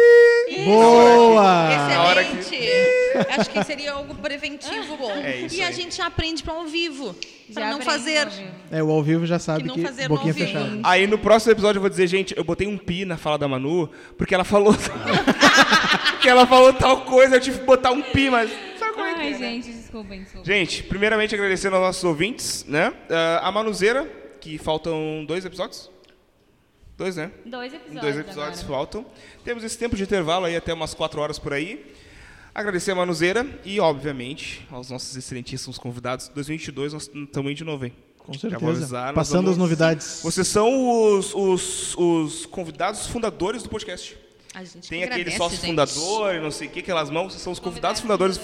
Boa! Na hora que- Excelente. Acho que seria algo preventivo bom. É isso e a aí. gente já aprende para ao vivo. Já Para não fazer. É, o ao vivo já sabe Que não que, fazer boquinha fechada. Aí no próximo episódio eu vou dizer, gente, eu botei um pi na fala da Manu, porque ela falou. que ela falou tal coisa, eu tive que botar um pi, mas. Sabe como é que Ai, é, né? Gente, desculpem, desculpem. Gente, primeiramente agradecendo aos nossos ouvintes, né? Ah, a Manuzeira, que faltam dois episódios. Dois, né? Dois episódios. Dois episódios agora. faltam. Temos esse tempo de intervalo aí, até umas quatro horas por aí. Agradecer a Manuzeira e, obviamente, aos nossos excelentíssimos convidados. 2022 nós estamos de novo, hein? Com certeza. avisar, Passando vamos- as novidades. Vocês são os, os, os convidados fundadores do podcast. A gente Tem que aquele sócio gente. fundador e não sei o que, aquelas mãos, vocês são os convidados fundadores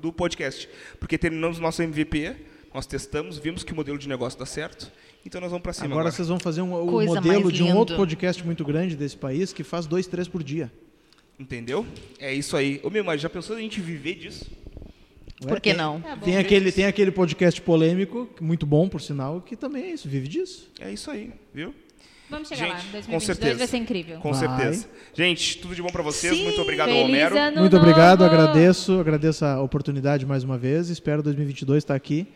do, podcast. Porque terminamos nosso MVP, nós testamos, vimos que o modelo de negócio dá certo, então nós vamos para cima. Agora Agora, vocês vão fazer um, o Coisa modelo de um outro podcast muito grande desse país que faz dois, três por dia. Entendeu? É isso aí. Ô meu, mas já pensou a gente viver disso? Ué, Por que tem- não? Bom. Tem aquele, tem aquele podcast polêmico, muito bom, por sinal, que também é isso, vive disso. É isso aí, viu? Vamos chegar lá. Gente, com 2022 certeza. vai ser incrível. Com Vai. certeza. Gente, tudo de bom para vocês. Sim. Muito obrigado, Feliz Homero. ano muito obrigado, novo! agradeço, agradeço a oportunidade mais uma vez. Espero 2022 estar aqui.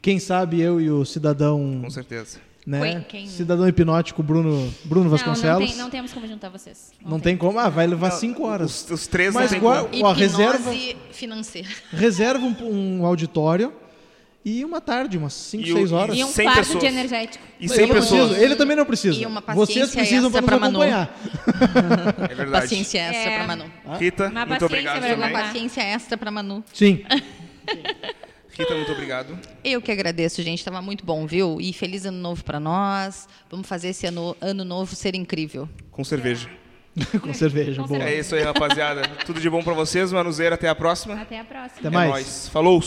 Quem sabe eu e o cidadão, Com certeza. né? Quem- Cidadão hipnótico Bruno, Bruno Não, não, Vasconcelos. tem, não temos como juntar vocês. Não tem como. Ah, vai levar cinco horas. Os, os três Mas não tem como. Ó, Hipnose reserva- financeira. Reserva um, um auditório e uma tarde, umas 5, E o- 6 horas. E um fardo pessoas. de energético. E Eu 100 não pessoas. preciso, ele também não precisa. E uma Vocês paciência precisam para nos pra Manu. acompanhar. É verdade. Paciência extra É. pra Manu. Rita, Uma muito obrigado também. aguentar. Paciência extra pra Manu. Sim. Rita, muito obrigado. Eu que agradeço, gente. Tava muito bom, viu? E feliz ano novo pra nós. Vamos fazer esse ano, ano novo ser incrível. Com cerveja. Com cerveja, Com boa. É isso aí, rapaziada. Tudo de bom pra vocês, Manuzeira. Até a próxima. Até a próxima. Até É mais. nóis. Falou!